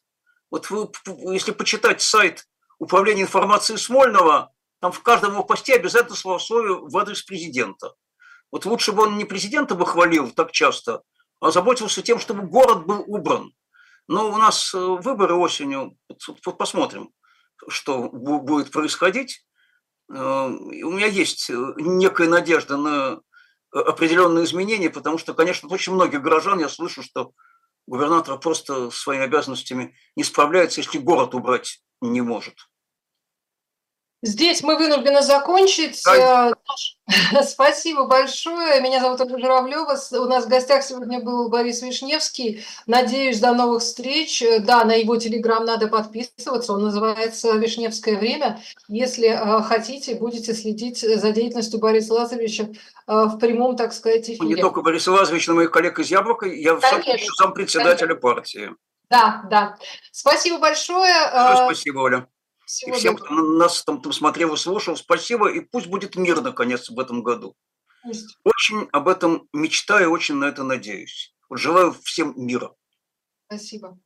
Вот вы, если почитать сайт Управления информации Смольного, там в каждом его посте обязательно словословие в адрес президента. Вот лучше бы он не президента бы хвалил так часто, а заботился тем, чтобы город был убран. Но у нас э, выборы осенью, вот посмотрим, что будет происходить. Э, у меня есть э, некая надежда на определенные изменения, потому что, конечно, очень многих горожан я слышу, что губернатор просто своими обязанностями не справляется, если город убрать не может. Здесь мы вынуждены закончить. Да. Э, *laughs* спасибо большое. Меня зовут Ольга Журавлева. У нас в гостях сегодня был Борис Вишневский. Надеюсь, до новых встреч. Да, на его телеграм надо подписываться. Он называется «Вишневское время». Если э, хотите, будете следить за деятельностью Бориса Лазаревича э, в прямом, так сказать, эфире. Не только Бориса Лазаревича, но и моих коллег из «Яблока». Я сам председателя партии. Да, да. Спасибо большое. Спасибо, Оля. Всего и всем, доброго. кто нас там, там смотрел и слушал, спасибо. И пусть будет мир, наконец, в этом году. Пусть. Очень об этом мечтаю, очень на это надеюсь. желаю всем мира. Спасибо.